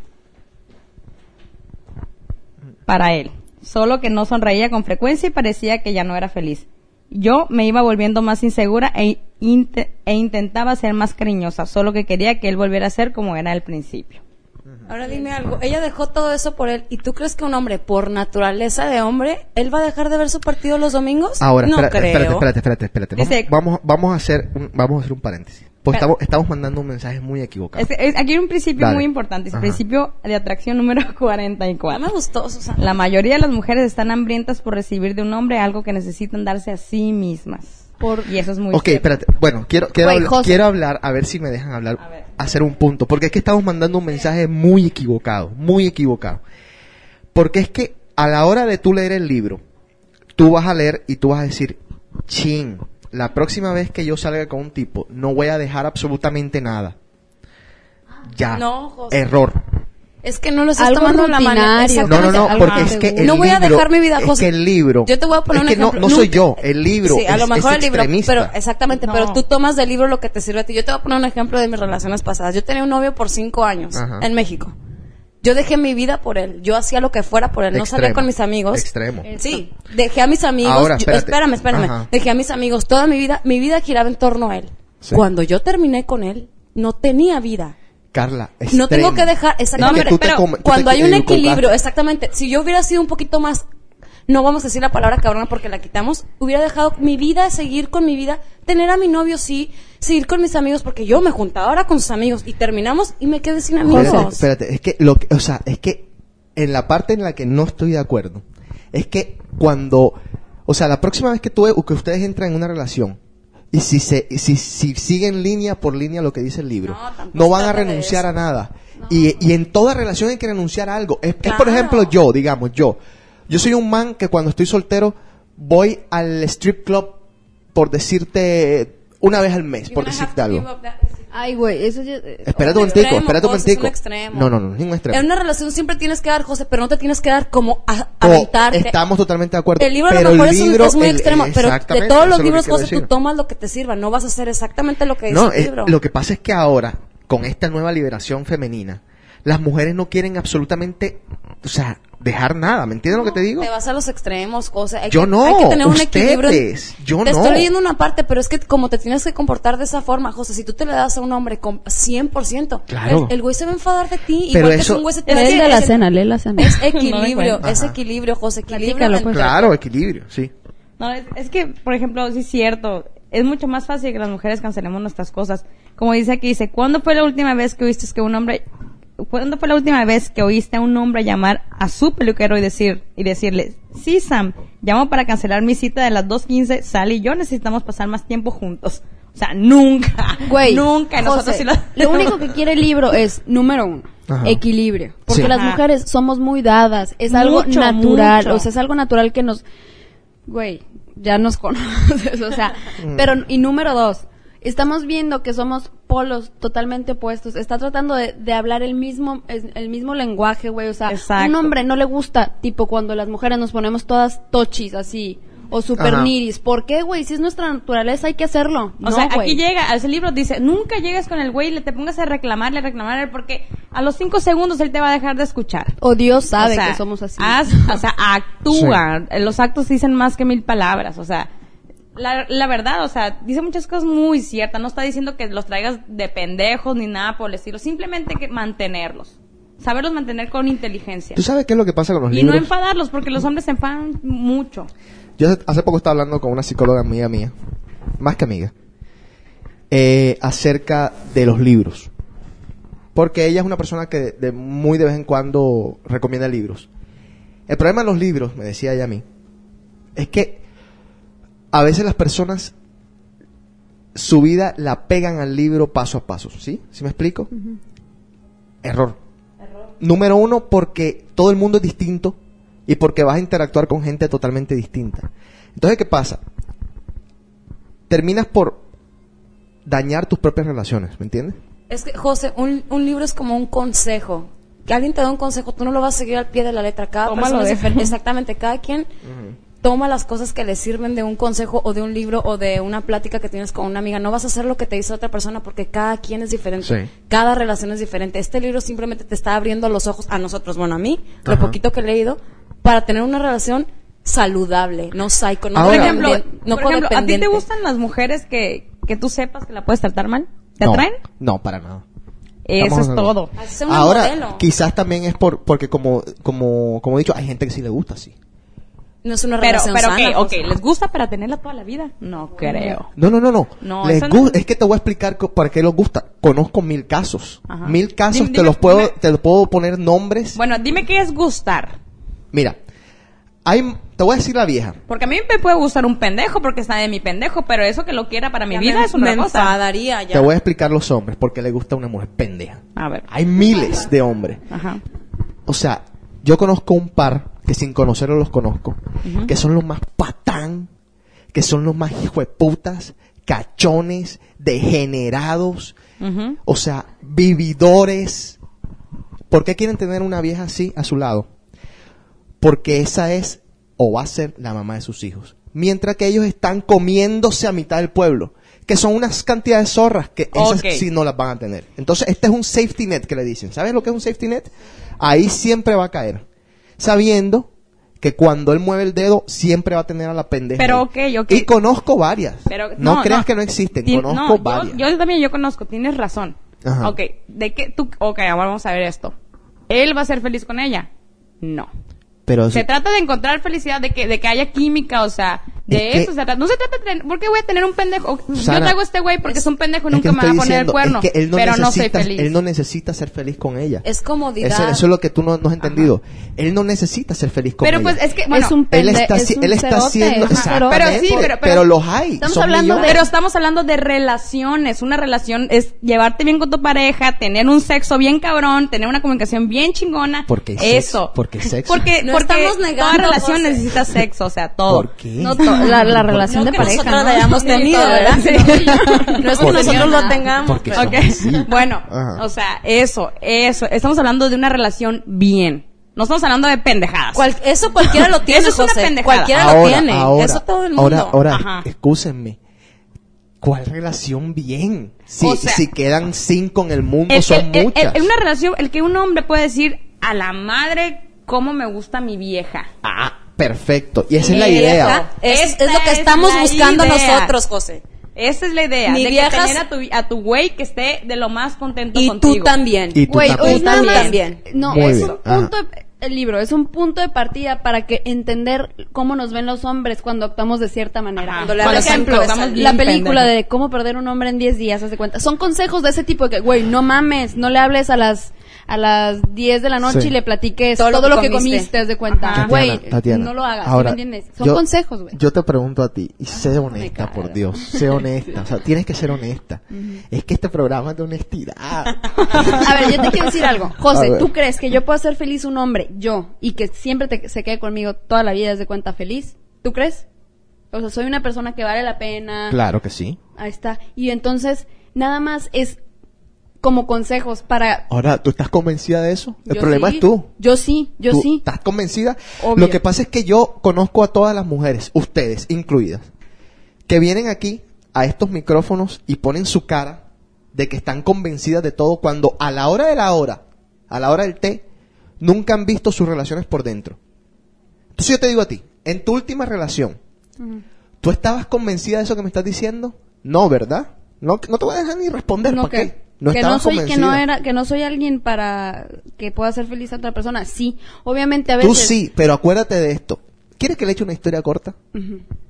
para él, solo que no sonreía con frecuencia y parecía que ya no era feliz. Yo me iba volviendo más insegura e, e intentaba ser más cariñosa, solo que quería que él volviera a ser como era al principio. Ahora dime algo, ella dejó todo eso por él y tú crees que un hombre por naturaleza de hombre, él va a dejar de ver su partido los domingos? Ahora, no espérate, creo. espérate, espérate, espérate, espérate. Vamos, vamos, vamos a hacer un, vamos a hacer un paréntesis. Pues estamos, estamos mandando un mensaje muy equivocado. Es- es- aquí hay un principio Dale. muy importante, es el principio de atracción número No 44. me gustó, Susana. La mayoría de las mujeres están hambrientas por recibir de un hombre algo que necesitan darse a sí mismas. y eso es muy Ok, cierto. espérate. Bueno, quiero, quiero, hablar, quiero hablar, a ver si me dejan hablar, hacer un punto. Porque es que estamos mandando un mensaje muy equivocado, muy equivocado. Porque es que a la hora de tú leer el libro, tú vas a leer y tú vas a decir, chin, la próxima vez que yo salga con un tipo, no voy a dejar absolutamente nada. Ya. No, José. Error. Es que no lo estás Algo tomando de la manera. rutinario. No, no, no, porque es que el No voy a libro- dejar mi vida, es José. que el libro. Yo te voy a poner es un que ejemplo. no soy yo, el libro. Sí, a es- lo mejor es el libro, pero exactamente, No. pero tú tomas del libro lo que te sirve a ti. Yo te voy a poner un ejemplo de mis relaciones pasadas. Yo tenía un novio por cinco años Ajá. en México. Yo dejé mi vida por él. Yo hacía lo que fuera por él. No salía Extremo. con mis amigos. Extremo. Sí, dejé a mis amigos. Ahora, yo- espérame, espérame. Ajá. Dejé a mis amigos. Toda mi vida, mi vida giraba en torno a él. Sí. Cuando yo terminé con él, no tenía vida. Carla, No tengo extremo. que dejar, exactamente, pero cuando hay un equilibrio, exactamente, si yo hubiera sido un poquito más, no vamos a decir la palabra cabrona porque la quitamos, hubiera dejado mi vida, seguir con mi vida, tener a mi novio sí, seguir con mis amigos porque yo me juntaba ahora con sus amigos y terminamos y me quedé sin amigos. Espérate, espérate, es que lo que, o sea, es que en la parte en la que no estoy de acuerdo es que cuando, o sea, la próxima vez que tú que ustedes entran en una relación y si se si, si siguen línea por línea lo que dice el libro, No, van a renunciar a nada. Y, y en toda relación hay que renunciar a algo. Es, es, por ejemplo yo, digamos, yo. Yo soy un man que cuando estoy soltero voy al strip club por decirte una vez al mes, por decirte algo. Ay, güey, eso ya... Espérate un momentico, espérate un José, es un momentico. extremo. No, no, no, es un extremo. En una relación siempre tienes que dar, José, pero no te tienes que dar como a, Co- aventarte. Estamos totalmente de acuerdo. El libro pero a lo mejor es, un- es muy el- extremo, pero de todos los lo libros, José, tú decir. tomas lo que te sirva, no vas a hacer exactamente lo que dice No, el es- libro. lo que pasa es que ahora, con esta nueva liberación femenina, las mujeres no quieren absolutamente, o sea, dejar nada. ¿Me entiendes lo que te digo? Te vas a los extremos. Hay Yo que, no, hay que tener un equilibrio. yo te no. estoy leyendo una parte, pero es que como te tienes que comportar de esa forma, José, si tú te le das a un hombre con 100%, Claro. el, el güey se va a enfadar de ti. Pero igual que eso- si un güey se te Lee es- de la es- cena, lee la cena. Es equilibrio, es equilibrio, José. Equilibrio pues. Claro, equilibrio, sí. No, es, es que, por ejemplo, sí es cierto. Es mucho más fácil que las mujeres cancelemos nuestras cosas. Como dice aquí, dice, ¿cuándo fue la última vez que oíste que un hombre... ¿Cuándo fue la última vez que oíste a un hombre llamar a su peluquero y decir y decirle, sí Sam, llamo para cancelar mi cita de las 2.15, Sally y yo necesitamos pasar más tiempo juntos? O sea, nunca, Güey, nunca. Nosotros José, sí lo... lo único que quiere el libro es, número uno, Ajá. equilibrio. Porque Sí. las Ajá. mujeres somos muy dadas, es algo Mucho, natural, mucho. o sea, es algo natural que nos... Güey, ya nos conoces, o sea, Mm. pero, y número dos, estamos viendo que somos polos totalmente opuestos, está tratando de, de hablar el mismo, es- el mismo lenguaje, güey, o sea, Exacto. un hombre no le gusta, tipo, cuando las mujeres nos ponemos todas tochis, así, o super Ajá. niris, ¿por qué, güey? Si es nuestra naturaleza hay que hacerlo, O No, sea, aquí llega, ese libro dice, nunca llegues con el güey y le te pongas a reclamarle, a reclamarle, porque a los cinco segundos él te va a dejar de escuchar. O Dios sabe O sea, que somos así. haz- o sea, actúa. Los actos dicen más que mil palabras. O sea, la, la verdad, o sea, dice muchas cosas muy ciertas. No está diciendo que los traigas de pendejos ni nada por el estilo. Simplemente que mantenerlos. Saberlos mantener con inteligencia. ¿Tú sabes qué es lo que pasa con los Y libros? no enfadarlos, porque los hombres se enfadan mucho. Yo hace- hace poco estaba hablando con una psicóloga amiga mía, más que amiga, eh, acerca de los libros. Porque ella es una persona que de muy de vez en cuando recomienda libros. El problema de los libros, me decía ella a mí, es que a veces las personas su vida la pegan al libro paso a paso, ¿sí? ¿Sí me explico? Error. Número uno, porque todo el mundo es distinto y porque vas a interactuar con gente totalmente distinta. Entonces, ¿qué pasa? Terminas por dañar tus propias relaciones, ¿me entiendes? Es que, José, un, un libro es como un consejo. Que alguien te da un consejo, tú no lo vas a seguir al pie de la letra. Cada Tómalo, persona es diferente. Exactamente, cada quien toma las cosas que le sirven de un consejo o de un libro o de una plática que tienes con una amiga. No vas a hacer lo que te dice otra persona porque cada quien es diferente. Sí. Cada relación es diferente. Este libro simplemente te está abriendo los ojos a nosotros, bueno, a mí, lo poquito que he leído, para tener una relación saludable, no psycho, no Ahora- por ejemplo, no por ejemplo ¿a ti te gustan las mujeres que, que tú sepas que la puedes tratar mal? ¿Te no, atraen? No, para nada. Eso es todo. Ahora, modelo. quizás también es por porque como como como he dicho, hay gente que sí le gusta así. No es una Pero, relación pero, sana, ok, ok, José. ¿les gusta para tenerla toda la vida? No creo. No, no, no, no. No, Les no- Es que te voy a explicar por qué les gusta. Conozco mil casos. Ajá. Mil casos Dime- te los puedo dime- te los puedo poner nombres. Bueno, dime qué es gustar. Mira, hay te voy a decir la vieja. Porque a mí me puede gustar un pendejo porque está de mi pendejo, pero eso que lo quiera para mi Ya vida me, es me cosa. enfadaría ya. Te voy a explicar los hombres porque le gusta una mujer pendeja. A ver. Hay miles de hombres. Ajá. O sea, yo conozco un par que sin conocerlos los conozco, que son los más patán, que son los más hijueputas, cachones, degenerados, o sea, vividores, ¿Por qué quieren tener una vieja así a su lado? Porque esa es o va a ser la mamá de sus hijos. Mientras que ellos están comiéndose a mitad del pueblo. Que son unas cantidades de zorras que esas sí no las van a tener. Entonces, este es un safety net que le dicen. ¿Sabes lo que es un safety net? Ahí siempre va a caer. Sabiendo que cuando él mueve el dedo, siempre va a tener a la pendeja. Pero, ok, ok. Y conozco varias. Pero, no, creas que no existen. Tien- conozco no, varias. Yo, también yo conozco, tienes razón. Ajá. Ok, ¿de qué tú? Ok, ahora vamos a ver esto. ¿Él va a ser feliz con ella? No. Pero Se trata de encontrar felicidad, de que, de que haya química, o sea, de Es que- eso se trata. No se trata de tener, ¿por qué voy a tener un pendejo? Yo traigo a este güey porque es un pendejo y nunca me va a poner el diciendo, cuerno. es que él no pero no soy necesita, feliz. Él no necesita ser feliz con ella. Es comodidad. Eso, eso es lo que tú no, no has entendido. Él no necesita ser feliz con pero ella. pues es que, bueno, es un él pende- está, es haci- un él está haciendo es cerote. Pero sí, pero- pero- los hay Estamos son hablando de-. Pero estamos hablando de relaciones. Una relación es llevarte bien con tu pareja, tener un sexo bien cabrón, tener una comunicación bien chingona. Porque eso. porque sexo. Porque, No porque estamos negando, toda relación José. necesita sexo, o sea, todo. ¿Por qué? No to- la, la relación No de que pareja. nosotros ¿no? la hayamos tenido, ¿verdad? sí. No es que nosotros lo tengamos. Porque. Bueno, Ajá. o sea, eso, eso. Estamos hablando de una relación bien. No estamos hablando de pendejadas. Cual- eso cualquiera lo tiene, Eso es una José. pendejada. Cualquiera lo ahora, tiene. ahora, eso todo el mundo. ahora, ahora, Ajá. excúsenme. ¿Cuál relación bien? Si, O sea- si quedan cinco en el mundo, El- son el- muchas. el- una relación, el que un hombre puede decir a la madre cómo me gusta mi vieja. Ah, perfecto. Y esa es la idea. Es, lo que es estamos buscando idea. nosotros, José. Esa es la idea. Mi de que tener a tu, a tu güey que esté de lo más contento Y contigo. tú también. Y tú Güey, también. es nada más- También. No, Muy es bien, un ajá. punto, de- el libro es un punto de partida para que entender cómo nos ven los hombres cuando actuamos de cierta manera. Ajá. Cuando le Por ejemplo, la película de cómo perder un hombre en 10 días, haz de cuenta. Son consejos de ese tipo de que, güey, no mames, no le hables a las a las 10 de la noche Sí. y le platiques Todo todo, lo que comiste. de cuenta. Güey, no lo hagas, ¿sí ahora, ¿me entiendes? Son yo- consejos, güey. Yo te pregunto a ti, y sé honesta, por Dios, sé honesta. O sea, tienes que ser honesta. Es que este programa es de honestidad. A ver, yo te quiero decir algo. José. ¿tú crees que yo puedo hacer feliz un hombre, yo, y que siempre te- se quede conmigo toda la vida desde cuenta feliz? ¿Tú crees? O sea, soy una persona que vale la pena. claro que sí. Ahí está. Y entonces, nada más es como consejos para... Ahora, ¿tú estás convencida de eso? El Yo problema sí. es tú. Yo sí, yo ¿Tú sí. ¿Estás convencida? Obvio. Lo que pasa es que yo conozco a todas las mujeres, ustedes incluidas, que vienen aquí a estos micrófonos y ponen su cara de que están convencidas de todo cuando a la hora de la hora, a la hora del té, nunca han visto sus relaciones por dentro. Entonces yo te digo a ti, en tu última relación, ¿tú estabas convencida de eso que me estás diciendo? No, ¿verdad? No, no te voy a dejar ni responder. No, ¿para que, qué? No que no soy que no era que no soy alguien para que pueda hacer feliz a otra persona sí obviamente a Tú veces sí, pero acuérdate de esto. ¿Quieres que le eche una historia corta?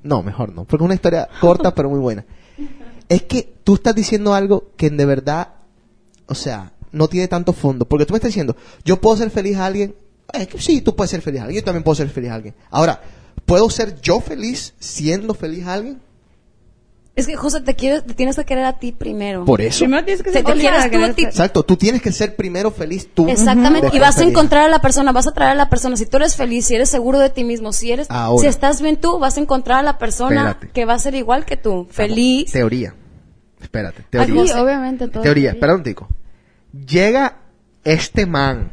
No, mejor no, porque una historia corta pero muy buena. Es que tú estás diciendo algo que de verdad, o sea, no tiene tanto fondo. Porque tú me estás diciendo, yo puedo ser feliz a alguien. Es que sí, tú puedes ser feliz a alguien, yo también puedo ser feliz a alguien. Ahora, ¿puedo ser yo feliz siendo feliz a alguien? Es que, José, te, quieres, te tienes que querer a ti primero. Por eso. Primero tienes que Te- ser te quieres tú a ti. Exacto, tú tienes que ser primero feliz tú. Exactamente, y vas a encontrar a la persona, vas a traer a la persona. Si tú eres feliz, si eres seguro de ti mismo, si eres, Ahora. si estás bien tú, vas a encontrar a la persona Espérate. que va a ser igual que tú, feliz. Teoría. Espérate, teoría. sí, obviamente todo Teoría, es espera un tico. Llega este man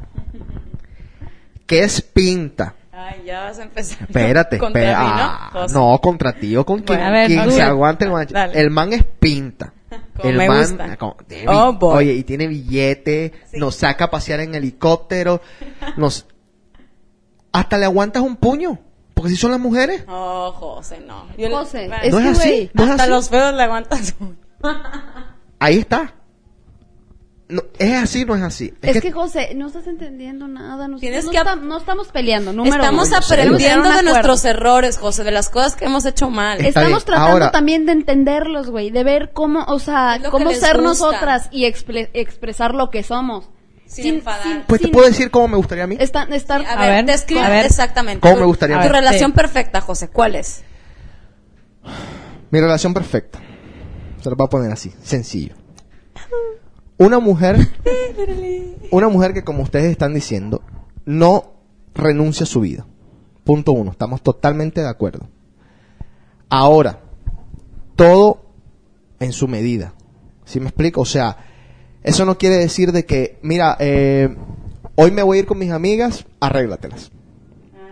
que es pinta. Ay, ya vas a empezar. Espérate, Contra espera. mí, ah, ¿no? José. no, contra ti o con quien, Bueno, a ver, quien dale. se aguante el man. Dale. El man es pinta. Como el me man, gusta. como- tiene Oh, boy. oye, y tiene billete, nos saca a pasear en helicóptero, nos hasta le aguantas un puño, porque si son las mujeres. Oh, José, no. Yo le- José, Bueno, es ¿No que, es así? güey, ¿No es hasta así? los feos le aguantas. Ahí está. No, ¿Es así o no es así? Es que, José, no estás entendiendo nada. Nosotros Tienes no, que no estamos peleando, número Estamos uno. aprendiendo de nuestros errores, José, de las cosas que hemos hecho mal. Está Estamos bien, tratando ahora- también de entenderlos, güey, de ver cómo, o sea, cómo ser gusta. nosotras y expre- expresar lo que somos. Sin enfadar. Pues te puedo decir cómo me gustaría a mí. Estar, estar, A, A ver, describe a ver. exactamente. ¿Cómo tu- me gustaría Tu a mí? relación Sí. perfecta, José, ¿cuál es? Mi relación perfecta. Se lo voy a poner así, sencillo. Una mujer, una mujer que como ustedes están diciendo, no renuncia a su vida. Punto uno, estamos totalmente de acuerdo. Ahora, todo en su medida. ¿Sí me explico? O sea, eso no quiere decir de que, mira, eh, Hoy me voy a ir con mis amigas, arréglatelas.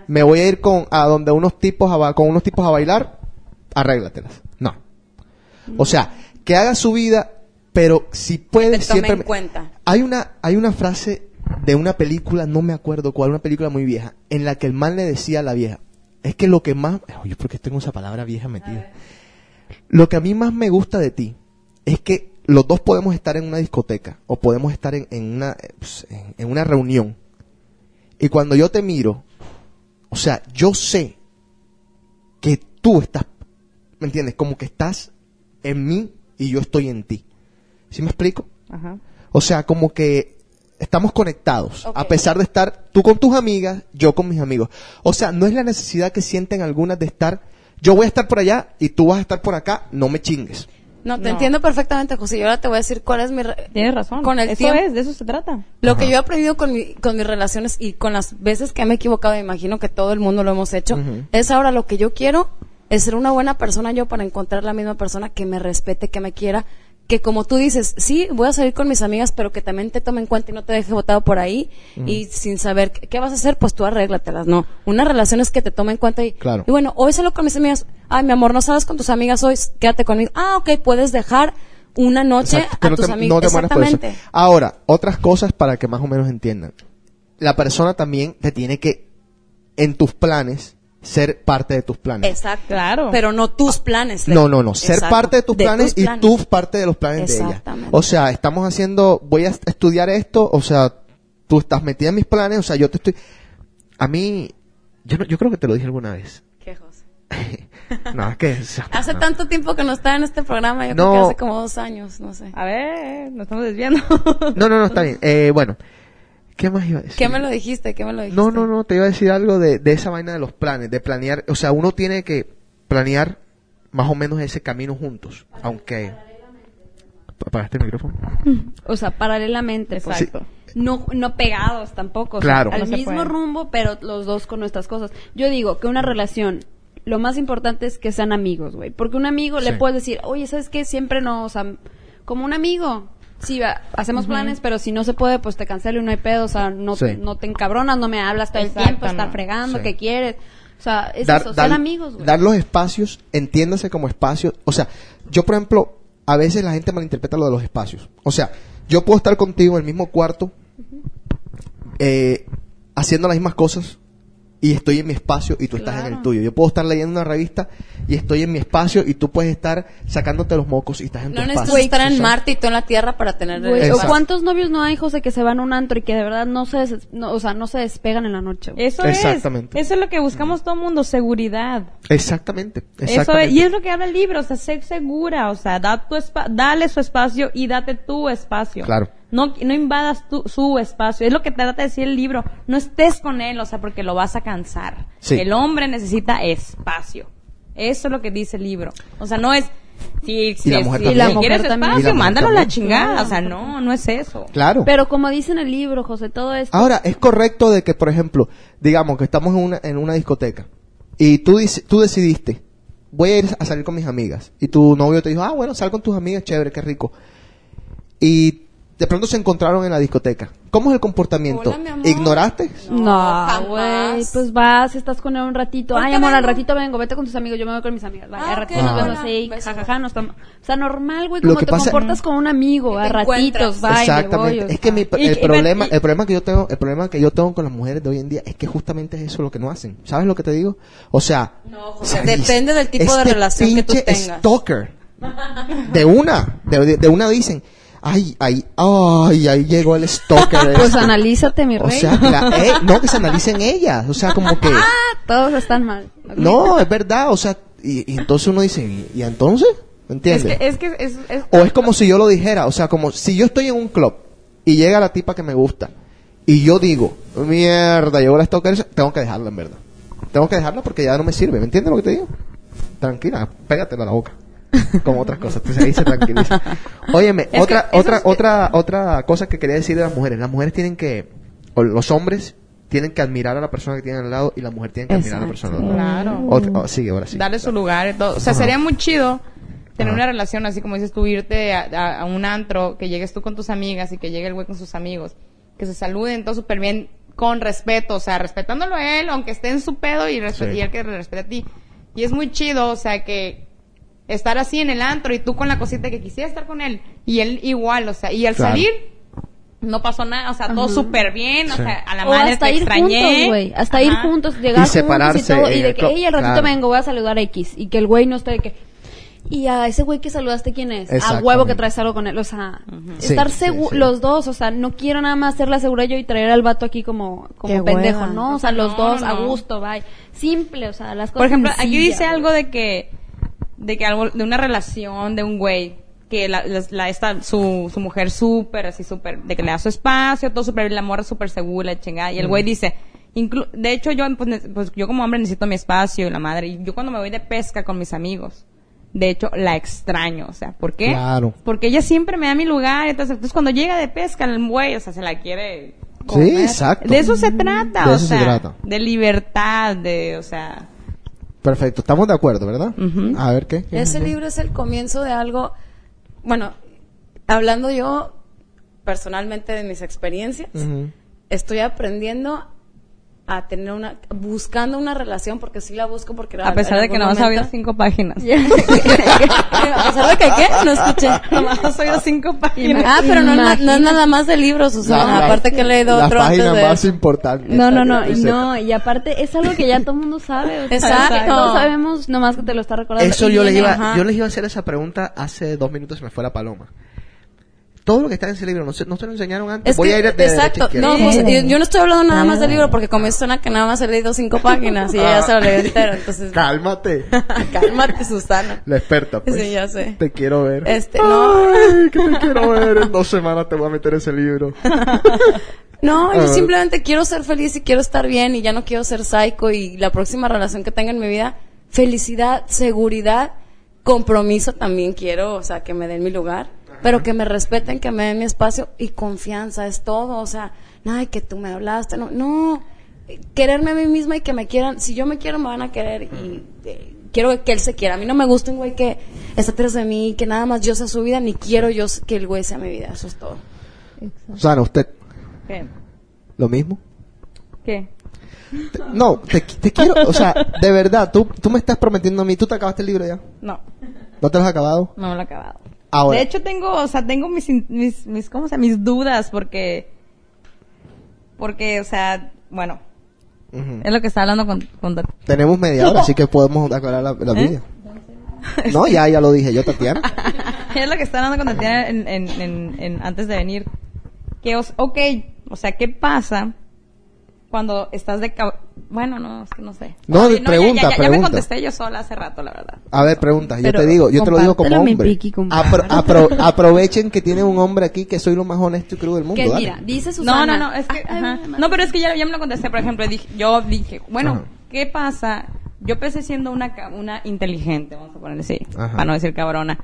Me voy a ir con a donde unos tipos a con unos tipos a bailar, arréglatelas. No. O sea, que haga su vida, pero si puede te tome siempre en cuenta. Hay una hay una frase de una película, no me acuerdo cuál, una película muy vieja, en la que el man le decía a la vieja, es que lo que más, porque tengo esa palabra vieja metida. Lo que a mí más me gusta de ti es que los dos podemos estar en una discoteca o podemos estar en, en una, eh, pues, en, en una reunión. Y cuando yo te miro, o sea, yo sé que tú estás, ¿me entiendes? Como que estás en mí y yo estoy en ti. ¿Sí me explico? Ajá. O sea, como que estamos conectados, a pesar de estar tú con tus amigas, yo con mis amigos. O sea, no es la necesidad que sienten algunas de estar, yo voy a estar por allá y tú vas a estar por acá, no me chingues. No, te No. entiendo perfectamente, José. Y ahora te voy a decir cuál es mi... re- Tienes razón. Con el eso tiempo- es, de eso se trata. Lo que yo he aprendido con, mi- con mis relaciones y con las veces que me he equivocado, me imagino que todo el mundo lo hemos hecho, es ahora lo que yo quiero es ser una buena persona yo para encontrar la misma persona que me respete, que me quiera, que como tú dices, sí, voy a salir con mis amigas, pero que también te tome en cuenta y no te deje botado por ahí y sin saber qué, vas a hacer, pues tú arréglatelas, ¿no? Una relación es que te tome en cuenta y, Claro. y bueno, hoy salgo con mis amigas, ay, mi amor, no salgas con tus amigas hoy, quédate conmigo. Ah, ok, puedes dejar una noche Exacto, que a no tus te, amigos. no te mueras por eso. Exactamente. Ahora, otras cosas para que más o menos entiendan. La persona también te tiene que, en tus planes, ser parte de tus planes. Exacto. Claro. Pero no tus planes. No, no, no. Ser Exacto. parte de tus planes y tú parte de los planes de ella. Exactamente. O sea, estamos haciendo, voy a est- estudiar esto, o sea, tú estás metida en mis planes, o sea, yo te estoy... A mí, yo, no- yo creo que te lo dije alguna vez. ¿Qué, José? No, es que... o sea, Hace no. tanto tiempo que no estaba en este programa, yo No. creo que hace como dos años, no sé. A ver, nos estamos desviando. No, no, no, está bien. Eh, bueno, ¿qué más iba a decir? ¿Qué me lo dijiste? ¿Qué me lo dijiste? No, no, no, te iba a decir algo de, de esa vaina de los planes, de planear, o sea, uno tiene que planear más o menos ese camino juntos, aunque... ¿Apagaste el micrófono? O sea, paralelamente. Exacto. No, no pegados tampoco. o sea, Claro. al No mismo puede. rumbo, pero los dos con nuestras cosas. Yo digo que una relación, lo más importante es que sean amigos, güey. Porque un amigo le puedes decir, oye, ¿sabes qué? Siempre no, o sea, como un amigo. Sí, va, hacemos planes, pero si no se puede, pues te cancelo y no hay pedo. O sea, no, Sí. no te encabronas, no me hablas todo el tiempo, estar no. fregando, Sí. que quieres. O sea, es dar, eso, dar- ser amigos, güey. dar los espacios, entiéndase como espacios. O sea, yo, por ejemplo, a veces la gente malinterpreta lo de los espacios. O sea, yo puedo estar contigo en el mismo cuarto, eh, haciendo las mismas cosas, y estoy en mi espacio y tú estás en el tuyo. Yo puedo estar leyendo una revista y estoy en mi espacio y tú puedes estar sacándote los mocos y estás en No tu espacio. necesitas estar en O sea, Marte y tú en la Tierra para tener el Güey, o cuántos novios no hay, José, que se van a un antro y que de verdad no se, des- no, o sea, no se despegan en la noche. güey? Eso Exactamente. es. Eso es lo que buscamos todo el mundo, seguridad. Exactamente. Eso exactamente. es, y es lo que habla el libro, o sea, ser segura, o sea, da tu dale su espacio y date tu espacio. Claro. No, no invadas tu, su espacio. Es lo que trata de decir el libro. No estés con él, o sea, porque lo vas a cansar. Sí. El hombre necesita espacio. Eso es lo que dice el libro. O sea, no es... Si, si, la mujer si también. si quieres Y la mujer espacio, también. mándalo a la chingada. O sea, no, no es eso. Claro. Pero como dice en el libro, José, todo esto... Ahora, es correcto de que, por ejemplo, digamos que estamos en una, en una discoteca y tú, dice- tú decidiste, voy a ir a salir con mis amigas. Y tu novio te dijo, ah, bueno, sal con tus amigas, chévere, qué rico. Y de pronto se encontraron en la discoteca. ¿Cómo es el comportamiento? Hola, mi amor. ¿Ignoraste? No, güey, pues vas, estás con él un ratito. Ay, amor, al vengo. ratito vengo, vete con tus amigos, yo me voy con mis amigas. Vale, Ah, al ratito nos vemos besos. jajaja, nos O sea, normal, güey, como que te pasa- comportas con un amigo, a ratitos, me voy, Exactamente. es que mi, el y- problema, y- el problema que yo tengo, el problema que yo tengo con las mujeres de hoy en día es que justamente es eso lo que no hacen. ¿Sabes lo que te digo? O sea, No, o José, sea, depende del tipo de este relación que tú pinche tengas. Stalker. De una, de una dicen, ay, ay, ay, ahí llegó el stalker. Pues este". analízate, mi O rey. sea, la- eh, no que se analicen ellas, o sea, como que, Ah, todos están mal. no, es verdad, o sea, y, y entonces uno dice, ¿y, y entonces? ¿Me Es entiendes? que, es que es, es- O es como si yo lo dijera, o sea, como si yo estoy en un club y llega la tipa que me gusta y yo digo, mierda, llegó la stalker, tengo que dejarla en verdad. Tengo que dejarla porque ya no me sirve, ¿me entiendes lo que te digo? Tranquila, pégatela a la boca. Como otras cosas, entonces ahí se tranquiliza. Óyeme, Es otra, otra, que- otra, otra cosa que quería decir de las mujeres. Las mujeres tienen que, o los hombres tienen que admirar a la persona que tienen al lado y la mujer tiene que admirar a la persona al lado. Claro. Otra- oh, sigue, ahora sí. darle su lugar y todo. O sea, Ajá. sería muy chido tener Ajá. una relación así como dices tú, irte a, a- a un antro, que llegues tú con tus amigas y que llegue el güey con sus amigos. que se saluden, todo súper bien, con respeto, o sea, respetándolo a él, aunque esté en su pedo y, Sí. y él que respete a ti. Y es muy chido, o sea, que estar así en el antro y tú con la cosita que quisiera estar con él y él igual, o sea, y al Claro. salir no pasó nada, o sea, todo súper bien, o Sí. sea, a la O madre hasta te ir extrañé. juntos, güey. Hasta ir juntos, llegar Y separarse juntos y todo. Y de el que, club, ey, al ratito claro. vengo, voy a saludar a X. Y que el güey no esté de que... Y a ese güey que saludaste, ¿quién es? A huevo que traes algo con él. O sea, Sí, estar sí, segu- sí. los dos. O sea, no quiero nada más ser la segura yo y traer al vato aquí como, como Qué pendejo, hueva. ¿no? O sea, los No, dos no, a gusto, bye. Simple, o sea, las cosas Por ejemplo, aquí dice algo de que, de que algo, de una relación de un güey, que la, la, esta, su, su mujer súper, así súper, de que le da su espacio, todo súper, la morra súper segura, chingada, y el güey dice, inclu- de hecho yo, pues, pues, yo como hombre necesito mi espacio y la madre, y yo cuando me voy de pesca con mis amigos, de hecho la extraño, o sea, ¿por qué? Claro. Porque ella siempre me da mi lugar, entonces, entonces cuando llega de pesca el güey, o sea, se la quiere Sí, exacto. De eso se trata, De o eso se sea, trata. de libertad, de, o sea, Perfecto, estamos de acuerdo, ¿verdad? A ver qué. Ese libro es el comienzo de algo, bueno, hablando yo personalmente de mis experiencias, estoy aprendiendo a tener una, buscando una relación, porque sí la busco porque A pesar de que no no has oído cinco páginas. A pesar de que qué, no escuché. Nomás has oído cinco páginas. Ah, pero no, no es nada más de libros, Susana, La- la- aparte que he leído la otro antes página de más importante. No, no, no, no, y aparte es algo que ya todo el mundo sabe. o sea, Exacto. Todos sabemos, nomás que te lo está recordando. Eso yo les iba, ajá. yo les iba a hacer esa pregunta hace dos minutos y se me fue la paloma. Todo lo que está en ese libro, ¿no se, no se lo enseñaron antes? Es Voy que, a ir de a exacto, izquierda. no, pues, yo, yo no estoy hablando nada más del libro porque como me suena que nada más he leído cinco páginas y ella ya se lo leyó entero, entonces Cálmate. cálmate Susana. La experta, pues. Sí, ya sé. Te quiero ver. Este, no, Ay, que te quiero ver. En dos semanas te voy a meter ese libro. no, A yo ver. simplemente quiero ser feliz y quiero estar bien y ya no quiero ser psycho y la próxima relación que tenga en mi vida, felicidad, seguridad, compromiso también quiero, o sea, que me den mi lugar, pero que me respeten, que me den mi espacio y confianza, es todo, o sea, ay, que tú me hablaste, no, no, quererme a mí misma y que me quieran, si yo me quiero me van a querer y eh, quiero que él se quiera, a mí no me gusta un güey que está atrás de mí, que nada más yo sea su vida, ni quiero yo que el güey sea mi vida, eso es todo. Susana, ¿usted ¿Qué? lo mismo? ¿Qué? Te- no, te, te quiero, o sea, de verdad, tú, tú me estás prometiendo a mí, ¿tú te acabaste el libro ya? No, ¿No te lo has acabado? no me lo he acabado. Ahora. De hecho tengo, o sea, tengo mis, mis, mis, ¿cómo se? Mis dudas porque, porque, o sea, bueno, Ujú. es lo que está hablando con, con Tenemos media hora, así que podemos aclarar la, la ¿Eh? vida. No, ya, ya lo dije yo, Tatiana. es lo que está hablando con Tatiana en, en, en, en- antes de venir. Que, os, ok, o sea, ¿qué pasa cuando estás de... Bueno, no, es que no sé. No, ya- pregunta, ya, ya, ya me contesté yo sola hace rato, la verdad. A ver, pregunta, yo Pero te digo, yo te lo digo como hombre. Compártelo. Apro- apro- aprovechen que tiene un hombre aquí que soy lo más honesto y crudo del mundo. Que dale. mira, dice No, Susana. no, no, es que, Ah, ajá. no, pero es que ya, ya me lo contesté, por ejemplo, dije, yo dije, bueno, Ajá. ¿qué pasa? Yo empecé siendo una, ca- una inteligente, vamos a ponerle así, Ajá. para no decir cabrona,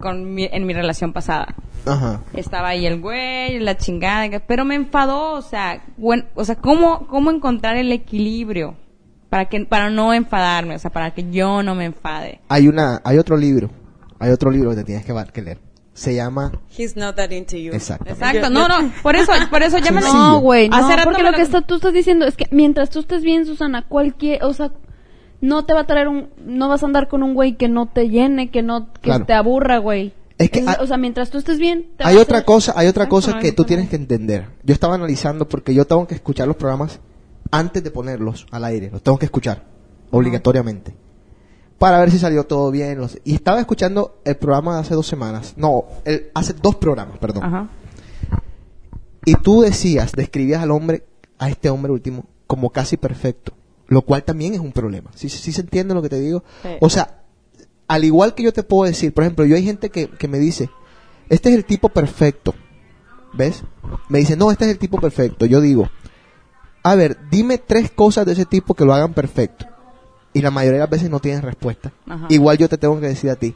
con mi, en mi relación pasada. Ajá. Estaba ahí el güey, la chingada, pero me enfadó, o sea, bueno, o sea, ¿cómo, cómo encontrar el equilibrio para que, para no enfadarme, o sea, para que yo no me enfade? Hay una, hay otro libro, hay otro libro que te tienes que, que leer. Se llama, He's not that into you. exacto. Exacto, no, no, por eso, por eso ya me. No, güey, no, Hace rato porque lo- que está, tú estás diciendo es que mientras tú estés bien, Susana, cualquier, o sea, no te va a traer un, no vas a andar con un güey que no te llene, que no, que Claro. te aburra, güey. Es que Es- o sea, mientras tú estés bien, te Hay otra cosa, hay otra cosa no que tú tienes que entender. Yo estaba analizando porque yo tengo que escuchar los programas antes de ponerlos al aire, los tengo que escuchar obligatoriamente para ver si salió todo bien. los- y estaba escuchando el programa de hace dos semanas, no, el, hace dos programas, perdón. Ajá. Y tú decías, describías al hombre, a este hombre último, como casi perfecto, lo cual también es un problema. ¿Sí, sí se entiende lo que te digo? Sí. O sea, al igual que yo te puedo decir, por ejemplo, yo hay gente que, que me dice, este es el tipo perfecto, ¿ves? Me dice, no, este es el tipo perfecto. Yo digo, a ver, dime tres cosas de ese tipo que lo hagan perfecto. Y la mayoría de las veces no tienen respuesta. Ajá. Igual yo te tengo que decir a ti,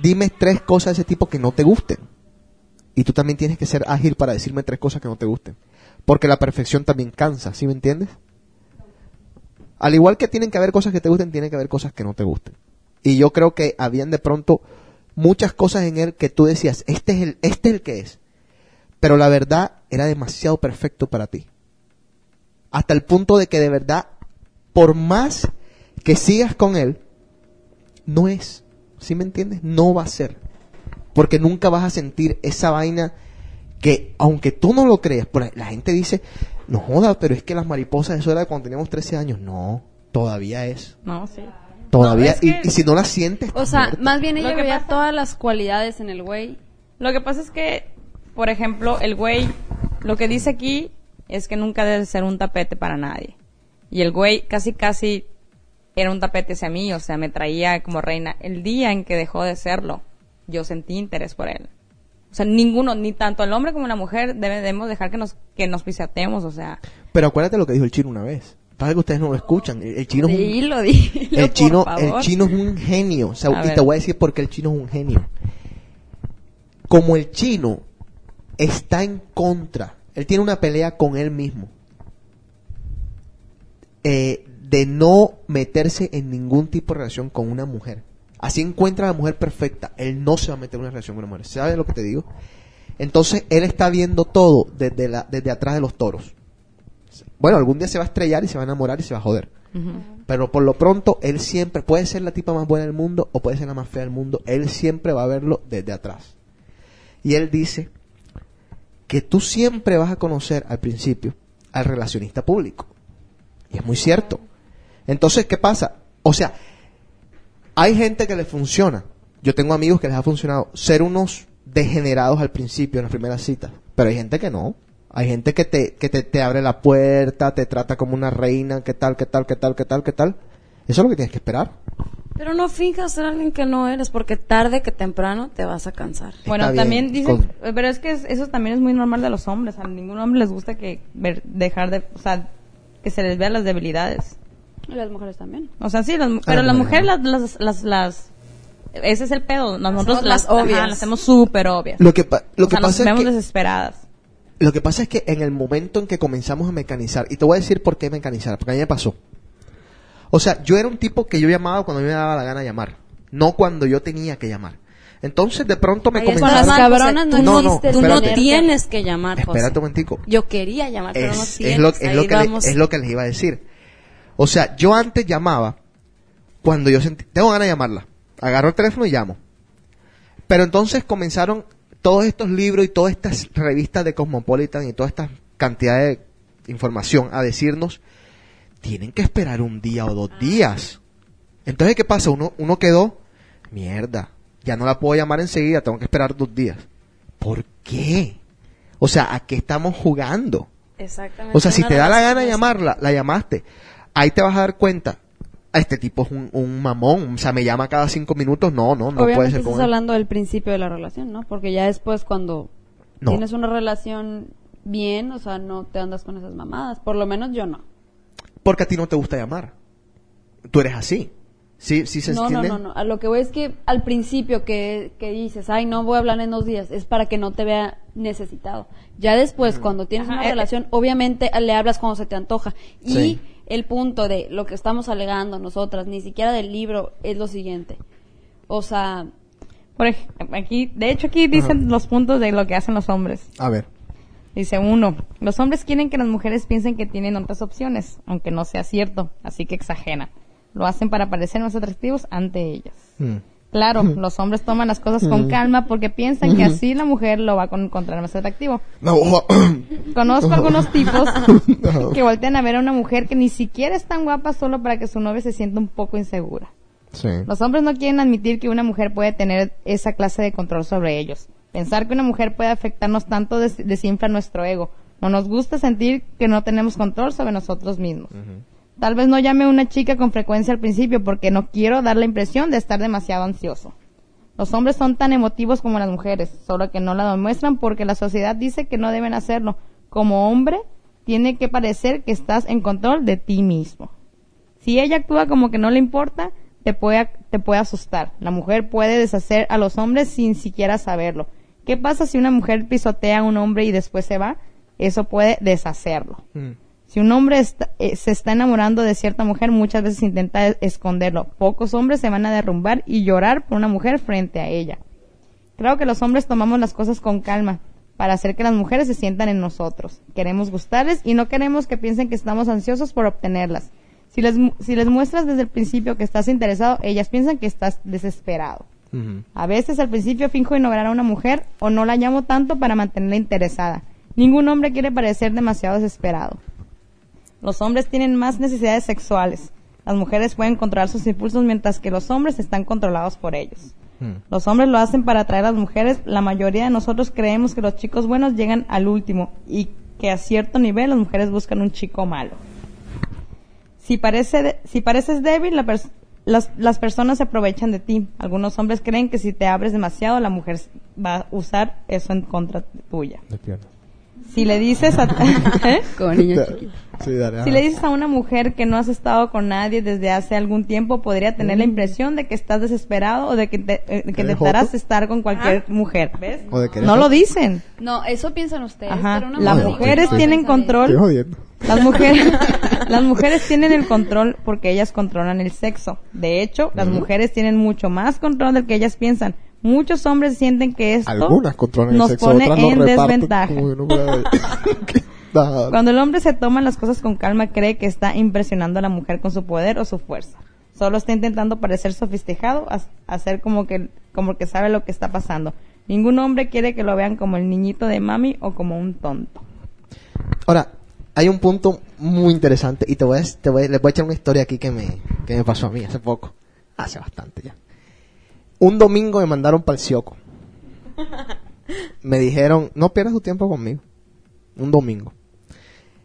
dime tres cosas de ese tipo que no te gusten. Y tú también tienes que ser ágil para decirme tres cosas que no te gusten. Porque la perfección también cansa, ¿sí me entiendes? Al igual que tienen que haber cosas que te gusten, tiene que haber cosas que no te gusten. Y yo creo que habían de pronto muchas cosas en él que tú decías, este es el, este es el que es. pero la verdad era demasiado perfecto para ti. Hasta el punto de que de verdad, por más que sigas con él, no es. ¿Sí me entiendes? No va a ser. Porque nunca vas a sentir esa vaina que, aunque tú no lo creas, la gente dice, no joda, pero es que las mariposas, eso era de cuando teníamos 13 años. No, todavía es. No, sí. Todavía. es y- que- y, si no la sientes. O sea, muerta. más bien ella Lo que veía pasa- todas las cualidades en el güey. Lo que pasa es que, por ejemplo, el güey, lo que dice aquí es que nunca debe ser un tapete para nadie. Y el güey casi casi era un tapete hacia mí, o sea, me traía como reina. El día en que dejó de serlo, yo sentí interés por él. O sea, ninguno, ni tanto el hombre como la mujer debemos dejar que nos, que nos pisateemos, o sea. Pero acuérdate lo que dijo el chino una vez. Pasa que ustedes no lo escuchan. El, el chino es un, Dilo, el chino, el chino es un genio. O sea, A y ver. te voy a decir por qué el chino es un genio. Como el chino está en contra, él tiene una pelea con él mismo. eh, de no meterse en ningún tipo de relación con una mujer. Así encuentra a la mujer perfecta. Él no se va a meter en una relación con una mujer. ¿Sabes lo que te digo? Entonces, él está viendo todo desde, la, desde atrás de los toros. Bueno, algún día se va a estrellar y se va a enamorar y se va a joder. Pero por lo pronto, él siempre puede ser la tipa más buena del mundo o puede ser la más fea del mundo. Él siempre va a verlo desde atrás. Y él dice que tú siempre vas a conocer al principio al relacionista público. Y es muy cierto. Entonces, ¿qué pasa? O sea, hay gente que le funciona. Yo tengo amigos que les ha funcionado ser unos degenerados al principio, en las primeras citas. Pero hay gente que no. Hay gente que te, que te, te abre la puerta, te trata como una reina, qué tal, qué tal, qué tal, qué tal, qué tal. Eso es lo que tienes que esperar. Pero no finjas ser alguien que no eres, porque tarde que temprano te vas a cansar. Bueno, bien, también dicen, con- pero es que es- eso también es muy normal de los hombres. A ningún hombre les gusta que ver- dejar de, o sea, que se les vean las debilidades. Y las mujeres también. O sea, sí, las mu- pero Ah, las mujeres las, las, las, las- ese es el pedo. Nosotros las, ajá, obvias. las hacemos súper obvias. Lo que, pa- lo o que sea, nos pasa es vemos que, desesperadas. lo que pasa es que en el momento en que comenzamos a mecanizar, y te voy a decir por qué mecanizar, porque a mí me pasó. O sea, yo era un tipo que yo llamaba cuando a mí me daba la gana llamar, no cuando yo tenía que llamar. Entonces de pronto me está comenzaron... las mal, José. cabronas no no, existe tú no tienes que llamar, José. Espérate un momentico. Yo quería llamar, pero no es, tienes. es lo, es, lo que le- es lo que les iba a decir. O sea, yo antes llamaba cuando yo sentí, tengo ganas de llamarla. Agarro el teléfono y llamo. Pero entonces comenzaron todos estos libros y todas estas revistas de Cosmopolitan y toda esta cantidad de información a decirnos, tienen que esperar un día o dos días. Entonces, ¿qué pasa? Uno, uno quedó, mierda, ya no la puedo llamar enseguida, tengo que esperar dos días. ¿Por qué? O sea, ¿a qué estamos jugando? Exactamente. O sea, si te da la gana es- llamarla, la llamaste. Ahí te vas a dar cuenta. "Ah, Este tipo es un, un mamón. O sea, me llama cada cinco minutos. No, no, no puede Obviamente ser estás con él. hablando del principio de la relación, ¿no? Porque ya después cuando No. tienes una relación bien, o sea, no te andas con esas mamadas. Por lo menos yo no. Porque a ti no te gusta llamar. Tú eres así. ¿Sí, sí se No, no, entiende? no, no. A lo que voy es que al principio que, que dices, ay, no voy a hablar en dos días, es para que no te vea necesitado. Ya después, cuando tienes Ajá, una eh, relación, obviamente le hablas cuando se te antoja. Y Sí. El punto de lo que estamos alegando nosotras, ni siquiera del libro, es lo siguiente. O sea, Por aquí, de hecho aquí dicen los puntos de lo que hacen los hombres. A ver. Dice uno, los hombres quieren que las mujeres piensen que tienen otras opciones, aunque no sea cierto, así que exageran. Lo hacen para parecer más atractivos ante ellas. Mm. Claro, los hombres toman las cosas con calma porque piensan que así la mujer lo va a con- encontrar más atractivo. No. Conozco algunos tipos que voltean a ver a una mujer que ni siquiera es tan guapa solo para que su novia se sienta un poco insegura. sí. Los hombres no quieren admitir que una mujer puede tener esa clase de control sobre ellos. Pensar que una mujer puede afectarnos tanto des- desinfla nuestro ego. No nos gusta sentir que no tenemos control sobre nosotros mismos. Tal vez no llame a una chica con frecuencia al principio porque no quiero dar la impresión de estar demasiado ansioso. Los hombres son tan emotivos como las mujeres, solo que no la demuestran porque la sociedad dice que no deben hacerlo. Como hombre, tiene que parecer que estás en control de ti mismo. Si ella actúa como que no le importa, te puede, asustar. La mujer puede deshacer a los hombres sin siquiera saberlo. ¿Qué pasa si una mujer pisotea a un hombre y después se va? Eso puede deshacerlo. Mm. Si un hombre está- eh, se está enamorando de cierta mujer, muchas veces intenta es- esconderlo. Pocos hombres se van a derrumbar y llorar por una mujer frente a ella. Creo que los hombres tomamos las cosas con calma. para hacer que las mujeres se sientan en nosotros. Queremos gustarles y no queremos que piensen que estamos ansiosos por obtenerlas. Si les, si les muestras desde el principio que estás interesado, ellas piensan que estás desesperado. A veces al principio finjo ignorar a una mujer o no la llamo tanto para mantenerla interesada. Ningún hombre quiere parecer demasiado desesperado. Los hombres tienen más necesidades sexuales. Las mujeres pueden controlar sus impulsos mientras que los hombres están controlados por ellos. Mm. Los hombres lo hacen para atraer a las mujeres. La mayoría de nosotros creemos que los chicos buenos llegan al último y que a cierto nivel las mujeres buscan un chico malo. Si, parece de- si pareces débil, la pers- las, las personas se aprovechan de ti. Algunos hombres creen que si te abres demasiado, la mujer va a usar eso en contra tuya. Si le dices a... ¿Eh? Como niño chiquito. Sí, dale. Si le dices a una mujer que no has estado con nadie desde hace algún tiempo, podría tener Mm. la impresión de que estás desesperado o de que, te, eh, de que ¿Eres intentarás joto? estar con cualquier mujer. ¿Ves? O de que No lo dicen. No, eso piensan ustedes. Ajá. pero una Las mujer mujeres no tienen control. Estoy jodiendo. Las mujeres, las mujeres tienen el control porque ellas controlan el sexo. De hecho, las mujeres tienen mucho más control del que ellas piensan. Muchos hombres sienten que esto Algunas controlan nos el sexo, pone otras no en desventaja. como que no. Cuando el hombre se toma las cosas con calma, cree que está impresionando a la mujer con su poder o su fuerza. Solo está intentando parecer sofisticado, ha- hacer como que, como que sabe lo que está pasando. Ningún hombre quiere que lo vean como el niñito de mami o como un tonto. Ahora, hay un punto muy interesante y te voy a, te voy, les voy a echar una historia aquí que me, que me pasó a mí hace poco. Hace bastante ya. Un domingo me mandaron para el Sioco. Me dijeron, no pierdas tu tiempo conmigo. Un domingo.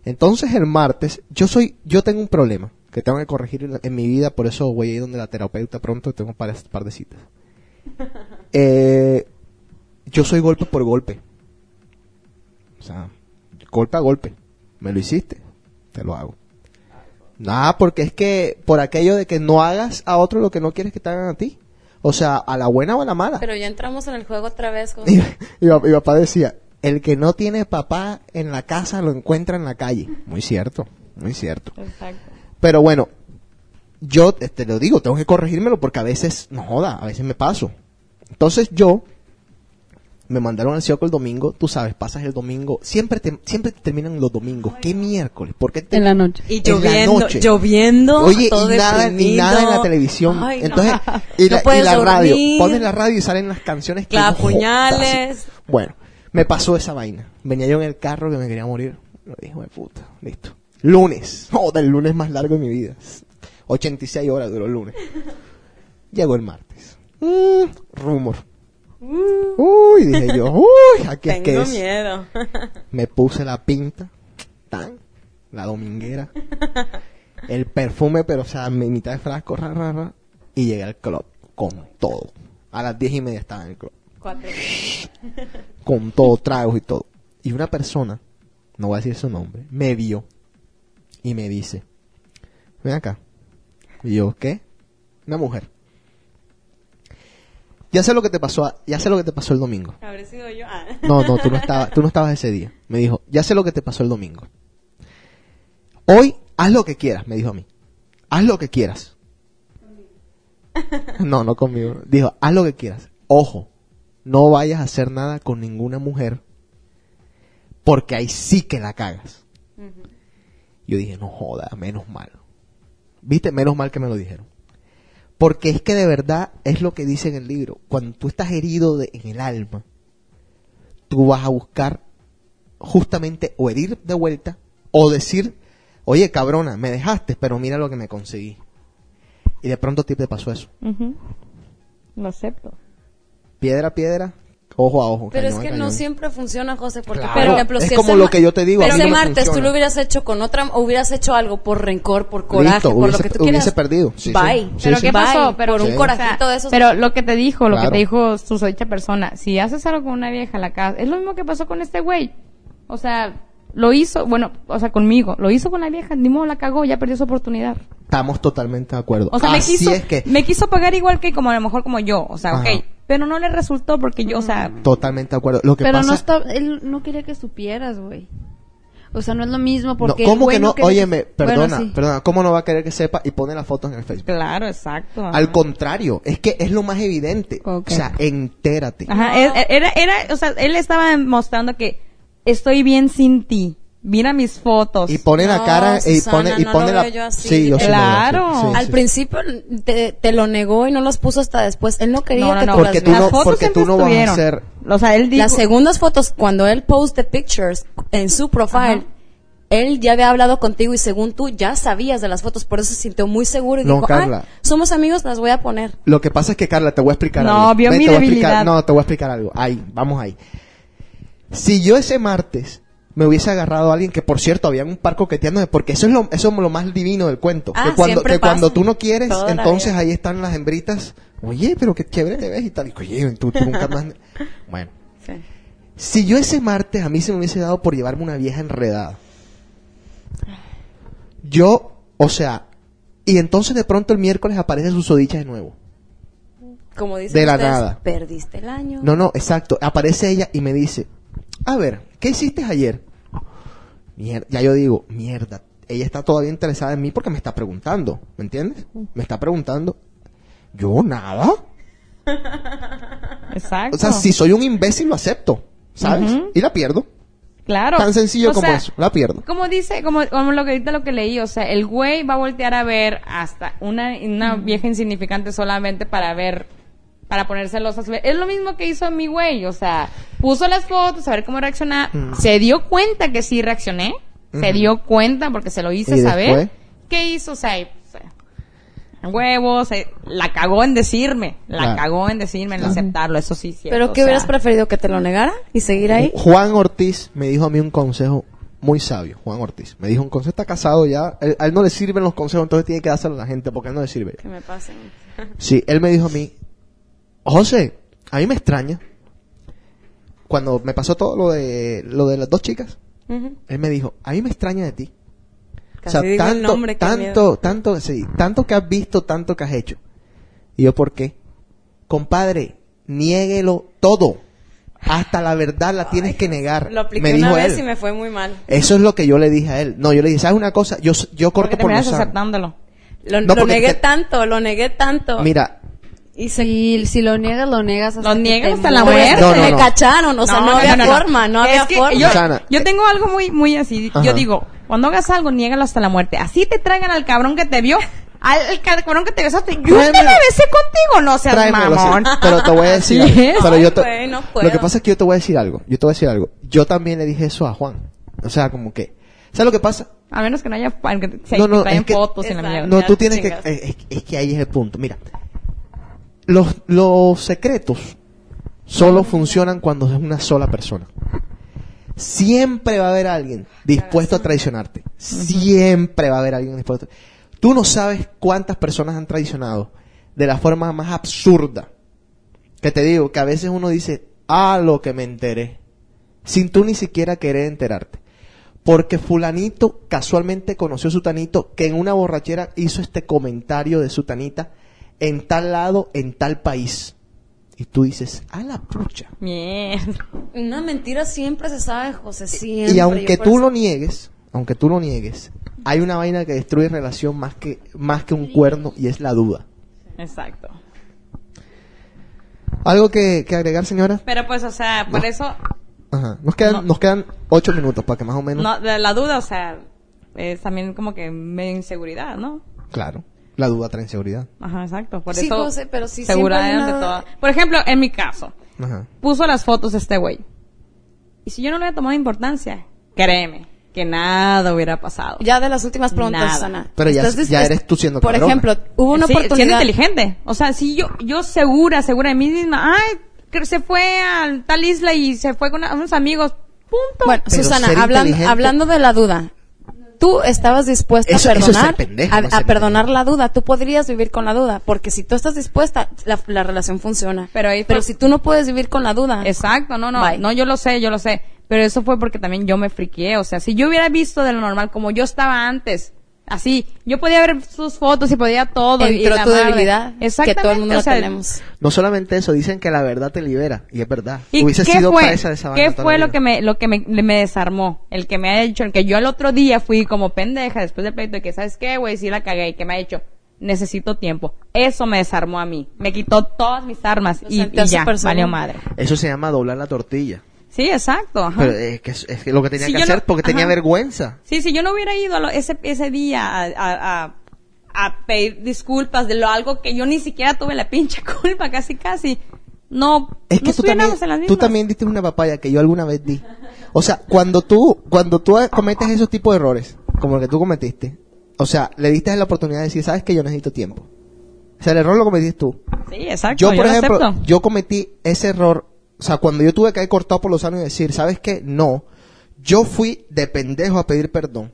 Entonces el martes, yo soy, yo tengo un problema que tengo que corregir en, mi vida, por eso voy a ir donde la terapeuta pronto, tengo un par, par de citas. Eh, yo soy golpe por golpe. O sea, golpe a golpe. Me lo hiciste, te lo hago. Nada, porque es que por aquello de que no hagas a otro lo que no quieres que te hagan a ti. O sea, a la buena o a la mala. Pero ya entramos en el juego otra vez. Con... Y, y pa- mi papá decía, el que no tiene papá en la casa lo encuentra en la calle. Muy cierto, muy cierto. Exacto. Pero bueno, yo te te lo digo, tengo que corregírmelo porque a veces, no joda, a veces me paso. Entonces yo me mandaron al Sioco el domingo, tú sabes, pasas el domingo, siempre te, siempre te terminan los domingos. ¿Qué miércoles? ¿Por qué te- En la noche. Y lloviendo, noche? lloviendo. Oye, todo y nada, deprimido. nada en la televisión. Ay, no. Y No la, y la radio, pones la radio y salen las canciones que jodas. puñales. Bueno, me pasó esa vaina. Venía yo en el carro que me quería morir. Lo dijo de puta, listo. Lunes. Joder, el lunes más largo de mi vida. 86 horas duró el lunes. Llegó el martes. Mm, rumor. Uy, dije yo, uy, aquí es que Tengo es. miedo. Me puse la pinta, tan, la dominguera, el perfume, pero o sea, mi mitad de frasco, ra, ra, ra, y llegué al club con todo. A las diez y media estaba en el club, Cuatro. con todo, tragos y todo. Y una persona, no voy a decir su nombre, me vio y me dice, ven acá. Y yo, ¿qué? Una mujer. Ya sé lo que te pasó, ya sé lo que te pasó el domingo. Habré sido yo. Ah. No, no, tú no estabas, tú no estabas ese día. Me dijo, ya sé lo que te pasó el domingo. Hoy haz lo que quieras, me dijo a mí. Haz lo que quieras. No, no conmigo. Dijo, haz lo que quieras. Ojo, no vayas a hacer nada con ninguna mujer porque ahí sí que la cagas. Yo dije, no joda, menos mal. ¿Viste? Menos mal que me lo dijeron. Porque es que de verdad es lo que dice en el libro. Cuando tú estás herido de- en el alma, tú vas a buscar justamente o herir de vuelta o decir, oye cabrona, me dejaste, pero mira lo que me conseguí. Y de pronto a ti te pasó eso. Ujú. Lo acepto. Piedra a piedra, ojo a ojo. Pero es que no siempre funciona, José, porque Claro, por ejemplo, es si como ese lo que yo te digo, a Pero ese no me martes tú lo hubieras hecho con otra, o hubieras hecho algo por rencor, por coraje, Listo, por lo que tú quieras. hubiese perdido, sí. Bye. Sí, Pero sí. ¿qué pasó? Pero por un corajito de esos. Pero lo que te dijo, lo que te dijo su dicha persona, si haces algo con una vieja en la casa, es lo mismo que pasó con este güey. O sea, lo hizo, bueno, o sea, conmigo, lo hizo con la vieja, ni modo la cagó, ya perdió su oportunidad. Estamos totalmente de acuerdo. O sea, me Así quiso, es que me quiso pagar igual que como a lo mejor como yo, o sea, Ajá. ok, pero no le resultó porque yo, o sea, totalmente de acuerdo. Lo que Pero pasa no está, él no quería que supieras, güey. O sea, no es lo mismo No, porque... ¿Cómo el que güey no? Óyeme, Bueno, perdona, sí. perdona, ¿cómo no va a querer que sepa y pone las fotos en el Facebook? Claro, exacto. ajá. Al contrario, es que es lo más evidente. Ok. O sea, entérate. Ajá, es- era, era, o sea, él estaba mostrando que estoy bien sin ti. Mira mis fotos. Y pone la No, cara y pone y no pone lo la veo yo así. Sí, yo. Claro. Sí, Al sí. principio te, te lo negó y no los puso hasta después. Él no quería no, no, que no. tú Porque las tú no- fotos porque tú no vas a hacer- O sea, él dijo... Las segundas fotos, cuando él post the pictures en su profile, Ajá. él ya había hablado contigo y según tú ya sabías de las fotos, por eso se sintió muy seguro y No, dijo, Carla. "Ay, somos amigos, las voy a poner. Lo que pasa es que Carla, te voy a explicar No, algo. vio Ven, mi te voy a explicar- debilidad. no, te voy a explicar algo. Ahí, vamos ahí. Si yo ese martes me hubiese agarrado a alguien que por cierto había un par coqueteándome, porque eso es lo, eso es lo más divino del cuento. Ah, que cuando, que cuando tú no quieres, Toda entonces ahí están las hembritas. Oye, pero qué chévere te ves y tal. Y, Oye, tú, tú nunca más. Bueno. Si yo ese martes a mí se me hubiese dado por llevarme una vieja enredada. Yo, o sea, y entonces de pronto el miércoles aparece su sodicha de nuevo. Como dicen De la ustedes, nada. perdiste el año. No, no, exacto. Aparece ella y me dice, a ver, ¿qué hiciste ayer? Ya yo digo, mierda, ella está todavía interesada en mí porque me está preguntando, ¿me entiendes? Me está preguntando. Yo nada. Exacto. O sea, si soy un imbécil lo acepto, ¿sabes? Y la pierdo. Claro. Tan sencillo O como sea, eso, la pierdo. Como dice, como, como lo que ahorita lo que leí, o sea, el güey va a voltear a ver hasta una, una vieja insignificante solamente para ver, para poner celosas. Es lo mismo que hizo mi güey, o sea, puso las fotos, a ver cómo reaccionaba. Mm. Se dio cuenta que sí reaccioné, se Ujú. dio cuenta porque se lo hice ¿Y saber. después? ¿Qué hizo? O sea, sea, huevos, eh, la cagó en decirme, la Claro. cagó en decirme, en aceptarlo, eso sí, cierto. ¿Pero qué o hubieras sea, preferido? ¿Que te lo negara y seguir ahí? Juan Ortiz me dijo a mí un consejo muy sabio. Juan Ortiz me dijo un consejo, está casado ya. él- a él no le sirven los consejos, entonces tiene que dárselo a la gente porque a él no le sirve. Que me pasen. Sí, él me dijo a mí, José, a mí me extraña. Cuando me pasó todo lo de, lo de las dos chicas, él me dijo, a mí me extraña de ti. Casi digo el tanto, nombre, tanto, miedo. tanto, sí, tanto que has visto, tanto que has hecho. Y yo, ¿por qué? Compadre, niéguelo todo. Hasta la verdad la tienes que negar. Lo apliqué me dijo una vez él. y me fue muy mal. Eso es lo que yo le dije a él. No, yo le dije, ¿sabes una cosa? Yo, yo porque corto por lo sano. aceptándolo. Lo, No, lo negué te- tanto, lo negué tanto. Mira, y se Si, si lo niegas, lo niegas hasta Lo niegas te hasta la muerte. No, no, me no. cacharon, o sea, no, había forma, no Es había que forma. Yo, yo tengo algo muy, muy así. Ajá. Yo digo, cuando hagas algo, niégalo hasta la muerte. Así te traigan al cabrón que te vio. Al cabrón que te besaste. Yo te Tráemelo. me besé contigo, no seas tráemelo, sí. mamón. Pero te voy a decir Así algo. es. Pero yo te- no puedo. lo que pasa es que yo te voy a decir algo. Yo te voy a decir algo. Yo también le dije eso a Juan. O sea, como que, ¿sabes lo que pasa? A menos que no haya, que se No, no, es que- fotos y la mierda. No, tú te tienes que... chingas. eh, Es, es que ahí es el punto. Mira, los, los secretos solo funcionan cuando es una sola persona. Siempre va a haber alguien dispuesto a traicionarte. Siempre va a haber alguien dispuesto. Tú no sabes cuántas personas han traicionado de la forma más absurda. Que te digo, que a veces uno dice, ah, lo que me enteré. Sin tú ni siquiera querer enterarte. Porque fulanito casualmente conoció a sutanito que en una borrachera hizo este comentario de sutanita en tal lado, en tal país. Y tú dices, a la pucha. Mierda. Una mentira siempre se sabe, José, siempre. Y aunque tú eso- lo niegues, aunque tú lo niegues, hay una vaina que destruye relación más que, más que un cuerno y es la duda. Exacto. ¿Algo que, que agregar, señora? Pero pues, o sea, por No. eso, Ajá. Nos quedan, No. nos quedan ocho minutos para que más o menos. no, de la duda, o sea, es también como que medio inseguridad, ¿no? Claro. La duda trae inseguridad. Ajá, exacto. Por Sí, eso, José, pero sí hay ante una- todo. Por ejemplo, en mi caso, Ajá. puso las fotos este güey. Y si yo no le hubiera tomado importancia, créeme, que nada hubiera pasado. Ya de las últimas preguntas. Susana. Pero ya- eres tú siendo Por cabrona. ejemplo, hubo una Sí, siendo oportunidad. inteligente. O sea, si yo, yo segura, segura de mí misma, ay, que se fue a tal isla y se fue con unos amigos, punto. Bueno, Pero Susana, hablan- hablando de la duda, tú estabas dispuesta Eso- a eso es ser perdonar, pendejo, a, no a ser perdonar la duda. Tú podrías vivir con la duda, porque si tú estás dispuesta, la, la relación funciona. Pero ahí Pero si tú no puedes vivir con la duda, Exacto, no, no, Bye. no, yo lo sé, yo lo sé. Pero eso fue porque también yo me friqué. O sea, si yo hubiera visto de lo normal como yo estaba antes, Así, yo podía ver sus fotos y podía todo. y Entró la tu madre. debilidad, que Exactamente. todo el mundo o la tenemos. No solamente eso, dicen que la verdad te libera. Y es verdad. ¿Y Hubiese qué sido fue? presa de esa ¿Qué fue lo que me lo que me, me desarmó? El que me ha dicho, el que yo al otro día fui como pendeja después del pleito de que sabes qué, güey, sí la cagué y que me ha dicho necesito tiempo. Eso me desarmó a mí. Me quitó todas mis armas y, y ya, valió madre. Eso se llama doblar la tortilla. Sí, exacto. ajá. Pero es que es, que lo que tenía Si que no- hacer porque tenía vergüenza. Sí, si yo no hubiera ido a lo- ese, ese día a, a, a- a pedir disculpas de lo algo que yo ni siquiera tuve la pinche culpa, casi casi, no, Es que no tú también, en las tú también diste una papaya que yo alguna vez di. O sea, cuando tú, cuando tú cometes esos tipos de errores, como el que tú cometiste, o sea, le diste la oportunidad de decir, sabes que yo necesito tiempo. O sea, el error lo cometiste tú. Sí, exacto. Yo, por lo ejemplo, yo cometí ese error, o sea, cuando yo tuve que haber cortado por los años y decir, ¿sabes qué? No. Yo fui de pendejo a pedir perdón.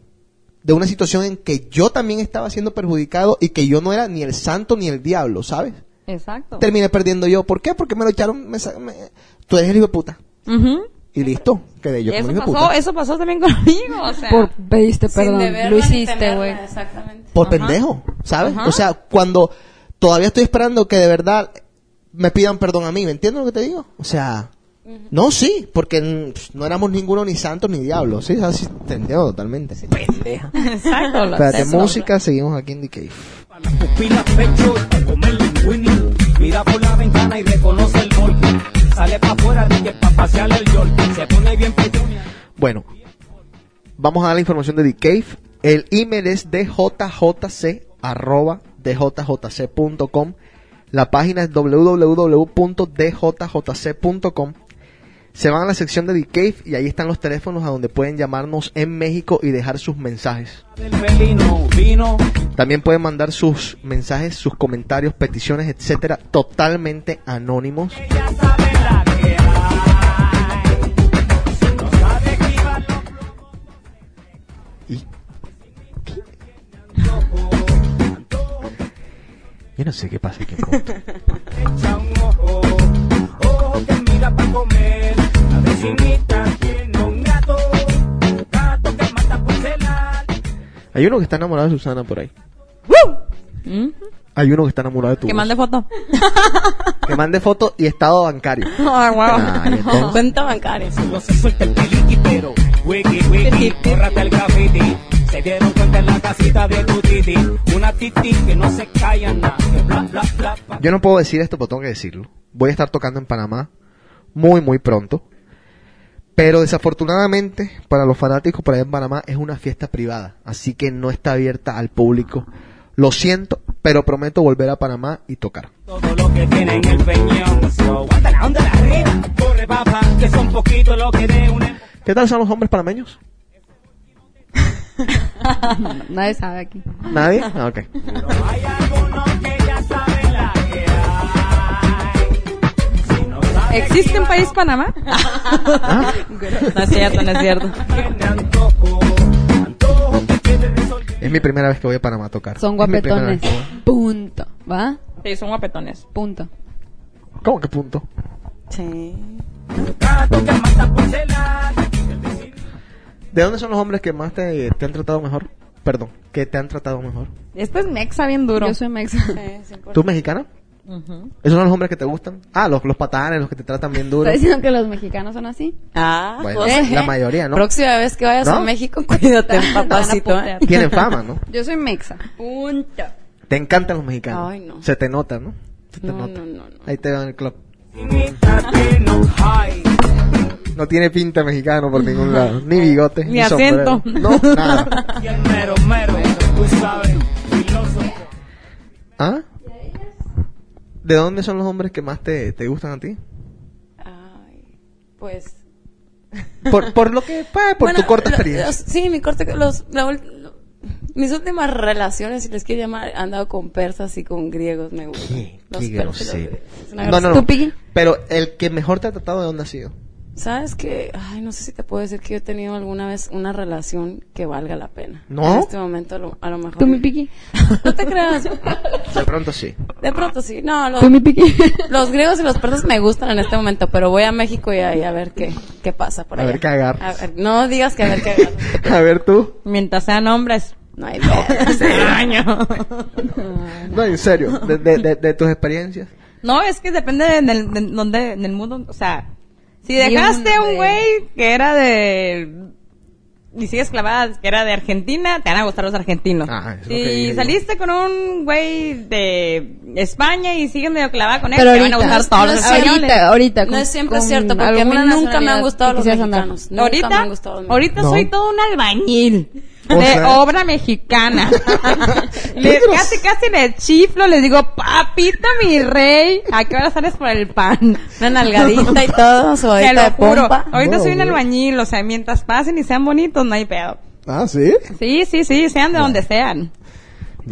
De una situación en que yo también estaba siendo perjudicado y que yo no era ni el santo ni el diablo, ¿sabes? Exacto. Terminé perdiendo yo. ¿Por qué? Porque me lo echaron, me me- tú eres el hijo de puta. Y listo, quedé yo Y como eso hijo de puta. eso pasó también conmigo, o sea. Por pediste Sin perdón, deberla lo hiciste, güey. Exactamente. Por Ajá. pendejo, ¿sabes? Ajá. O sea, cuando todavía estoy esperando que de verdad me pidan perdón a mí, ¿me entiendes lo que te digo? O sea, no, sí, porque no éramos ninguno ni santos ni diablos, sí, así te entiendo totalmente. Pendeja. Exacto. Espérate, música, seguimos aquí en The Cave. Las pupilas pecho para comer linguini. Mira por la ventana y reconoce el golpe. Sale para afuera de que pa' pasear el york. Se pone bien pechonia. Bueno, vamos a dar la información de The Cave. El email es djjc arroba djjc.com. La página es www.djjc.com. Se van a la sección de The Cave y ahí están los teléfonos a donde pueden llamarnos en México y dejar sus mensajes. También pueden mandar sus mensajes, sus comentarios, peticiones, etcétera, totalmente anónimos. Ya yo no sé qué pasa aquí. echa un ojo. Ojo que mira pa' comer. La vecinita tiene un gato. Gato que mata por celar. Hay uno que está enamorado de Susana por ahí. Ujú. Hay uno que está enamorado de tu Que voz. mande foto. Que mande foto y estado bancario. Ay, wow. Entonces- Cuenta bancaria. No se suelta el peliqui, pero wiki, wiki, córrate el graffiti. Se dieron cuenta en la casita de tu titi. Una titi que no se calla nada. Que bla, bla, bla, bla. Yo no puedo decir esto, pero tengo que decirlo. Voy a estar tocando en Panamá muy, muy pronto. Pero desafortunadamente, para los fanáticos por allá en Panamá, es una fiesta privada. Así que no está abierta al público. Lo siento, pero prometo volver a Panamá y tocar. Todo lo que tiene en el peñón. So, aguanta la onda de arriba. Corre, papá, que son poquitos lo que de una. ¿Qué tal son los hombres panameños? Nadie sabe aquí. ¿Nadie? Ah, ok. Pero hay algunos que ya saben la que hay. Si no sabe ¿Existe un país Panamá? Ah, No es cierto, no es cierto. es mi primera vez que voy a Panamá a tocar. Son guapetones. Punto. ¿Va? Sí, son guapetones. Punto. ¿Cómo que punto? Sí. ¿De dónde son los hombres que más te, te han tratado mejor? Perdón, que te han tratado mejor. Este es mexa bien duro. Yo soy mexa. ¿Tú mexicana? Ujú. ¿Esos son los hombres que te gustan? Ah, los, los patanes, los que te tratan bien duro. ¿Estás diciendo que los mexicanos son así? Ah, Bueno, pues, la eh. mayoría, ¿no? Próxima vez que vayas ¿No? a México, cuídate, papacito. ¿eh? Tienen fama, ¿no? Yo soy mexa. Punto. Te encantan los mexicanos. Ay, no. Se te nota, ¿no? Se te No, nota. no, no, no. Ahí te veo en el club. No tiene pinta mexicano por ningún lado. Ni bigote, Ni ni, acento. sombrero. No, nada. Y el mero, mero, tú sabes, filósofo. ¿Ah? ¿De dónde son los hombres que más te, te gustan a ti? Ay, pues. Por, por lo que, pues, por Bueno, tu corta lo- experiencia. los- sí, mi corta. Los, la ul- lo- mis últimas relaciones, si les quiero llamar, han dado con persas y con griegos, me gustan. Qué, Los los No, no, no. ¿Tú, Piggy? Pero el que mejor te ha tratado, ¿de dónde ha sido? ¿Sabes que Ay, no sé si te puedo decir que yo he tenido alguna vez una relación que valga la pena. ¿No? En este momento, a lo, a lo mejor. ¿Tú, mi piqui? No te creas. De pronto sí. De pronto sí. No, los, ¿Tú, mi piqui? los griegos y los persas me gustan en este momento, pero voy a México y a, y a ver qué, qué pasa por A allá. ver qué agarras. A ver, no digas que a ver qué agarras. A ver tú. Mientras sean hombres, No hay pedo. No, en serio, de, de- de- de tus experiencias. No, es que depende de, del- de donde, en el mundo, o sea, si dejaste un a un de- güey que era de, y sigues clavada, que era de Argentina, te van a gustar los argentinos. Ah, si yo. saliste con un güey de España y sigues medio clavada con él, Pero te van a ahorita, gustar todos los no es españoles. ahorita, ahorita. No es siempre cierto, porque a mí nunca me han gustado los mexicanos. Nunca ahorita, me han gustado los ahorita No. soy todo un albañil. O de sea- obra mexicana. ¿Qué Le- gros- casi, casi le chiflo, les digo, papito mi rey, ¿a qué hora sales por el pan? Una nalgadita y todo, Te sudadita lo de juro. pompa. Ahorita No, soy un albañil, o sea, mientras pasen y sean bonitos, no hay pedo. Ah, ¿sí? Sí, sí, sí, sean de donde sean.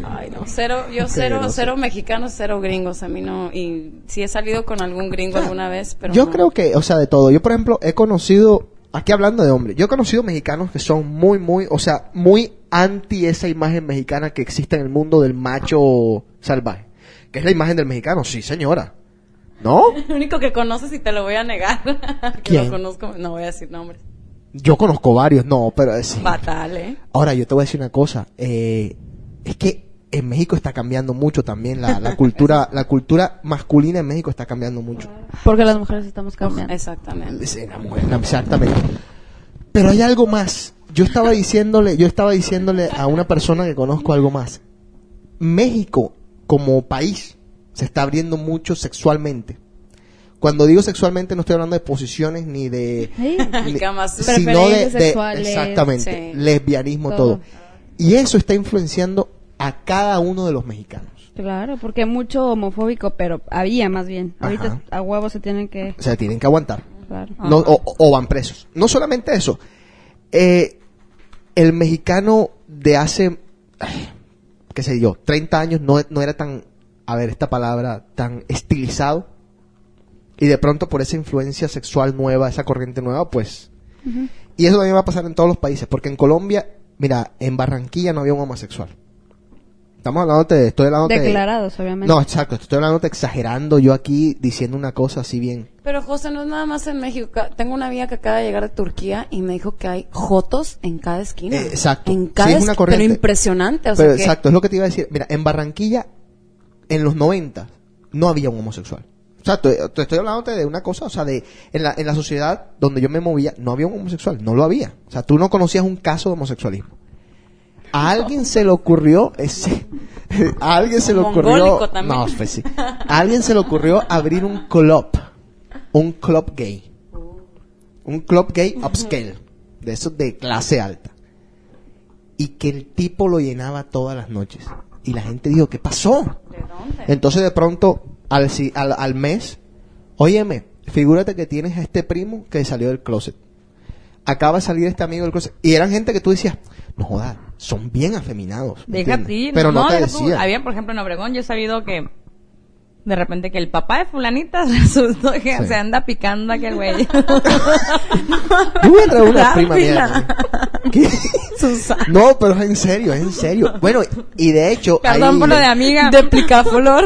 Ay, no, cero, yo cero, cero mexicanos, cero gringos, a mí no, y sí he salido con algún gringo alguna vez, pero Yo no. creo que, o sea, de todo. Yo, por ejemplo, he conocido, aquí hablando de hombres, yo he conocido mexicanos que son muy, muy, o sea, muy anti esa imagen mexicana que existe en el mundo del macho salvaje. Que es la imagen del mexicano, sí, señora. ¿No? El único que conoces y te lo voy a negar. que ¿Quién? lo conozco, no voy a decir nombres. Yo conozco varios, no, pero sí. Fatal, ¿eh? Ahora, yo te voy a decir una cosa. eh, es que en México está cambiando mucho también la, la cultura, la cultura masculina en México está cambiando mucho. Porque las mujeres estamos cambiando. Exactamente. Sí, la mujer, la- exactamente. Pero hay algo más. Yo estaba diciéndole, yo estaba diciéndole a una persona que conozco algo más. México como país se está abriendo mucho sexualmente. Cuando digo sexualmente no estoy hablando de posiciones ni de Sí. ni- Camas, sino de, preferencias de- sexuales. exactamente Sí. lesbianismo todo. Todo. Y eso está influenciando a cada uno de los mexicanos. Claro, porque mucho homofóbico, pero había más bien. Ahorita Ajá. a huevos se tienen que... O sea, tienen que aguantar. Claro. No, o, o van presos. No solamente eso. eh, el mexicano de hace, ay, qué sé yo, 30 años no, no era tan, a ver, esta palabra, tan estilizado. Y de pronto por esa influencia sexual nueva, esa corriente nueva, pues... Y eso también va a pasar en todos los países. Porque en Colombia, mira, en Barranquilla no había un homosexual. Estamos hablando de... Estoy hablando de... Declarados, obviamente. No, exacto. Estoy hablando de exagerando yo aquí diciendo una cosa así bien... Pero José, no es nada más en México. Tengo una amiga que acaba de llegar de Turquía y me dijo que hay jotos en cada esquina. Eh, exacto. En Sí, cada es una esquina. corriente. Pero impresionante. O Pero sea que- exacto, es lo que te iba a decir. Mira, en Barranquilla, en los 90, no había un homosexual. O sea, te, te estoy hablando de una cosa, o sea, de en la, en la sociedad donde yo me movía, no había un homosexual, no lo había. O sea, tú no conocías un caso de homosexualismo. A alguien se le ocurrió ese, a alguien se le ocurrió, no, pues sí. A alguien se le ocurrió abrir un club, un club gay. Un club gay upscale, de esos de clase alta y que el tipo lo llenaba todas las noches. Y la gente dijo, ¿qué pasó? Entonces de pronto, al, al, al mes, óyeme, figúrate que tienes a este primo que salió del closet. Acaba de salir este amigo del closet. Y eran gente que tú decías, no jodas, son bien afeminados. ¿me Deja ti, Pero no, te deja tú. decían. Había, por ejemplo, en Obregón, yo he sabido que de repente que el papá de fulanita resultó que Sí. se anda picando a aquel güey. A traer una prima mía. No, pero es en serio, es en serio. Bueno, y de hecho... Perdón por lo de amiga. De picaflor.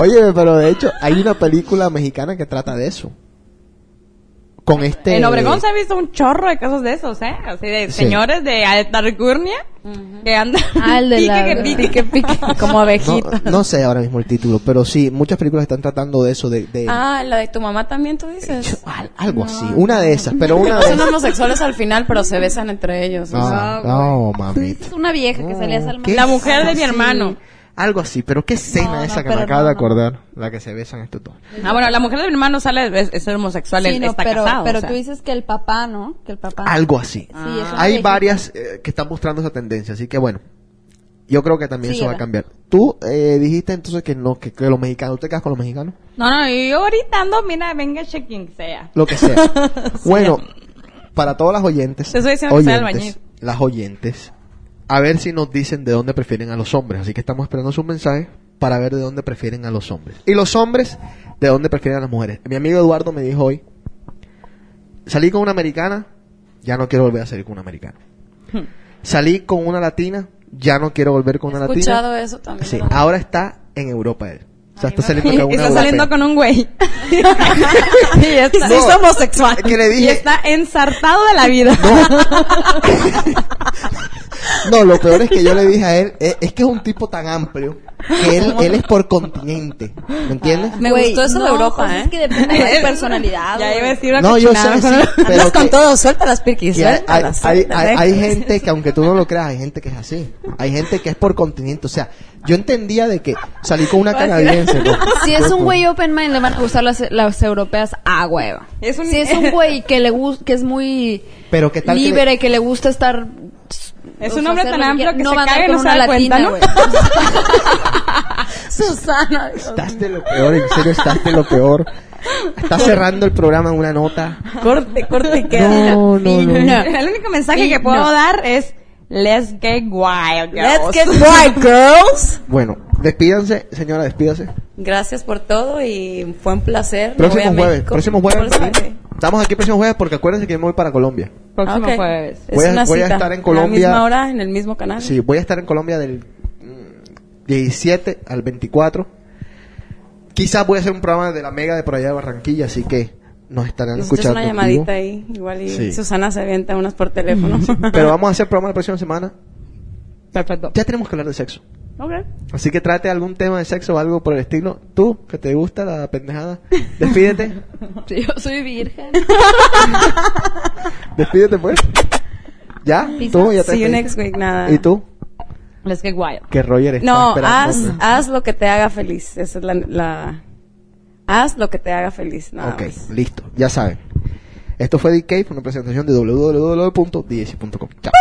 Oye, pero de hecho hay una película mexicana que trata de eso. Con este... En Obregón se ha visto un chorro de casos de esos, ¿eh? Así de Sí. señores de alta alcurnia que andan Ah, el de pique la- que pique que pique. Como No, abejita. no sé ahora mismo el título, pero sí, muchas películas están tratando de eso, de... de- Ah, la de tu mamá también, tú dices. al- algo así, una de esas, pero una No de son homosexuales al final, pero se besan entre ellos. o No, sea. no, mamita. Es una vieja que No, salía a. La mujer de mi Sí, hermano. Algo así, pero qué escena No, no, esa que me acabo no, de no. acordar, la que se besan estos dos. Ah, bueno, la mujer de mi hermano sale, es, es homosexual, Sí, no, está pero, casado. pero o sea. tú dices que el papá, ¿no? Que el papá. Algo así. Sí, una Hay varias eh, que están mostrando esa tendencia, así que bueno, yo creo que también eso va a cambiar. Tú eh, dijiste entonces que no, que, que los mexicanos, ¿tú te quedas con los mexicanos? No, no, y yo ahorita ando, mira, venga, che quien sea. Lo que sea. Bueno, para todas las oyentes, Te estoy diciendo que soy albañil. oyentes las oyentes, a ver si nos dicen de dónde prefieren a los hombres. Así que estamos esperando su mensaje para ver de dónde prefieren a los hombres. Y los hombres, de dónde prefieren a las mujeres. Mi amigo Eduardo me dijo hoy, salí con una americana, ya no quiero volver a salir con una americana. Salí con una latina, ya no quiero volver con He una escuchado latina. eso también. Sí, ahora está en Europa él. O sea, está saliendo con una está saliendo con un güey. y está, No, es homosexual. es que le Y está ensartado de la vida. No, lo peor es que yo le dije a él, es, es que es un tipo tan amplio que él, él es por continente, ¿me entiendes? Me gustó eso de no, Europa, pues ¿eh? Es que depende de tu personalidad. Ya iba a decir una No, yo sé, sí, pero con que- todo, suelta las pirquis, que hay, hay, suéltalas, hay, suéltalas. hay gente que aunque tú no lo creas, hay gente que es así. Hay gente que es por continente. O sea, yo entendía de que salí con una canadiense. ¿no? Si es un güey open mind, le van a gustar las, las europeas a un- si es un güey que le gusta, que es muy Pero qué tal que le- libre, que le gusta estar... Es un hacer tan amplio que no se va a andar caga y no se da cuenta, ¿no? Susana. Estás de lo peor, en serio, estás de lo peor. Estás cerrando el programa en una nota. Corte, corte y queda. No, no, no. El único mensaje que puedo dar es Let's get wild, girls. Let's get wild, girls. Bueno, despídanse, señora, despídase. Gracias por todo y fue un placer. Me Próximo voy a jueves, México. próximo jueves. Próximo jueves. Estamos aquí próximo jueves porque acuérdense que yo me voy para Colombia. Próximo Ok. jueves. Es Voy a- una voy a cita. estar en A Colombia. la misma hora, en el mismo canal. Sí, voy a estar en Colombia del mm, 17 al 24. Quizás voy a hacer un programa de la Mega de por allá de Barranquilla, así que nos estarán Nos escuchando. una llamadita vivo. ahí. Igual y Sí. Susana se avienta unas por teléfono. Pero vamos a hacer programa la próxima semana. Perfecto. Ya tenemos que hablar de sexo. Ok. Así que trate algún tema de sexo o algo por el estilo. Tú, que te gusta la pendejada, despídete. Sí, yo soy virgen. despídete pues. ¿Ya? ¿Tú? ¿Ya te See you next week, nada. ¿Y tú? Let's get wild. Que Roger está No, haz, haz lo que te haga feliz. Esa es la, la- Haz lo que te haga feliz, nada Ok, más. listo, ya saben. Esto fue DK, fue una presentación de www.dc.com. Chao.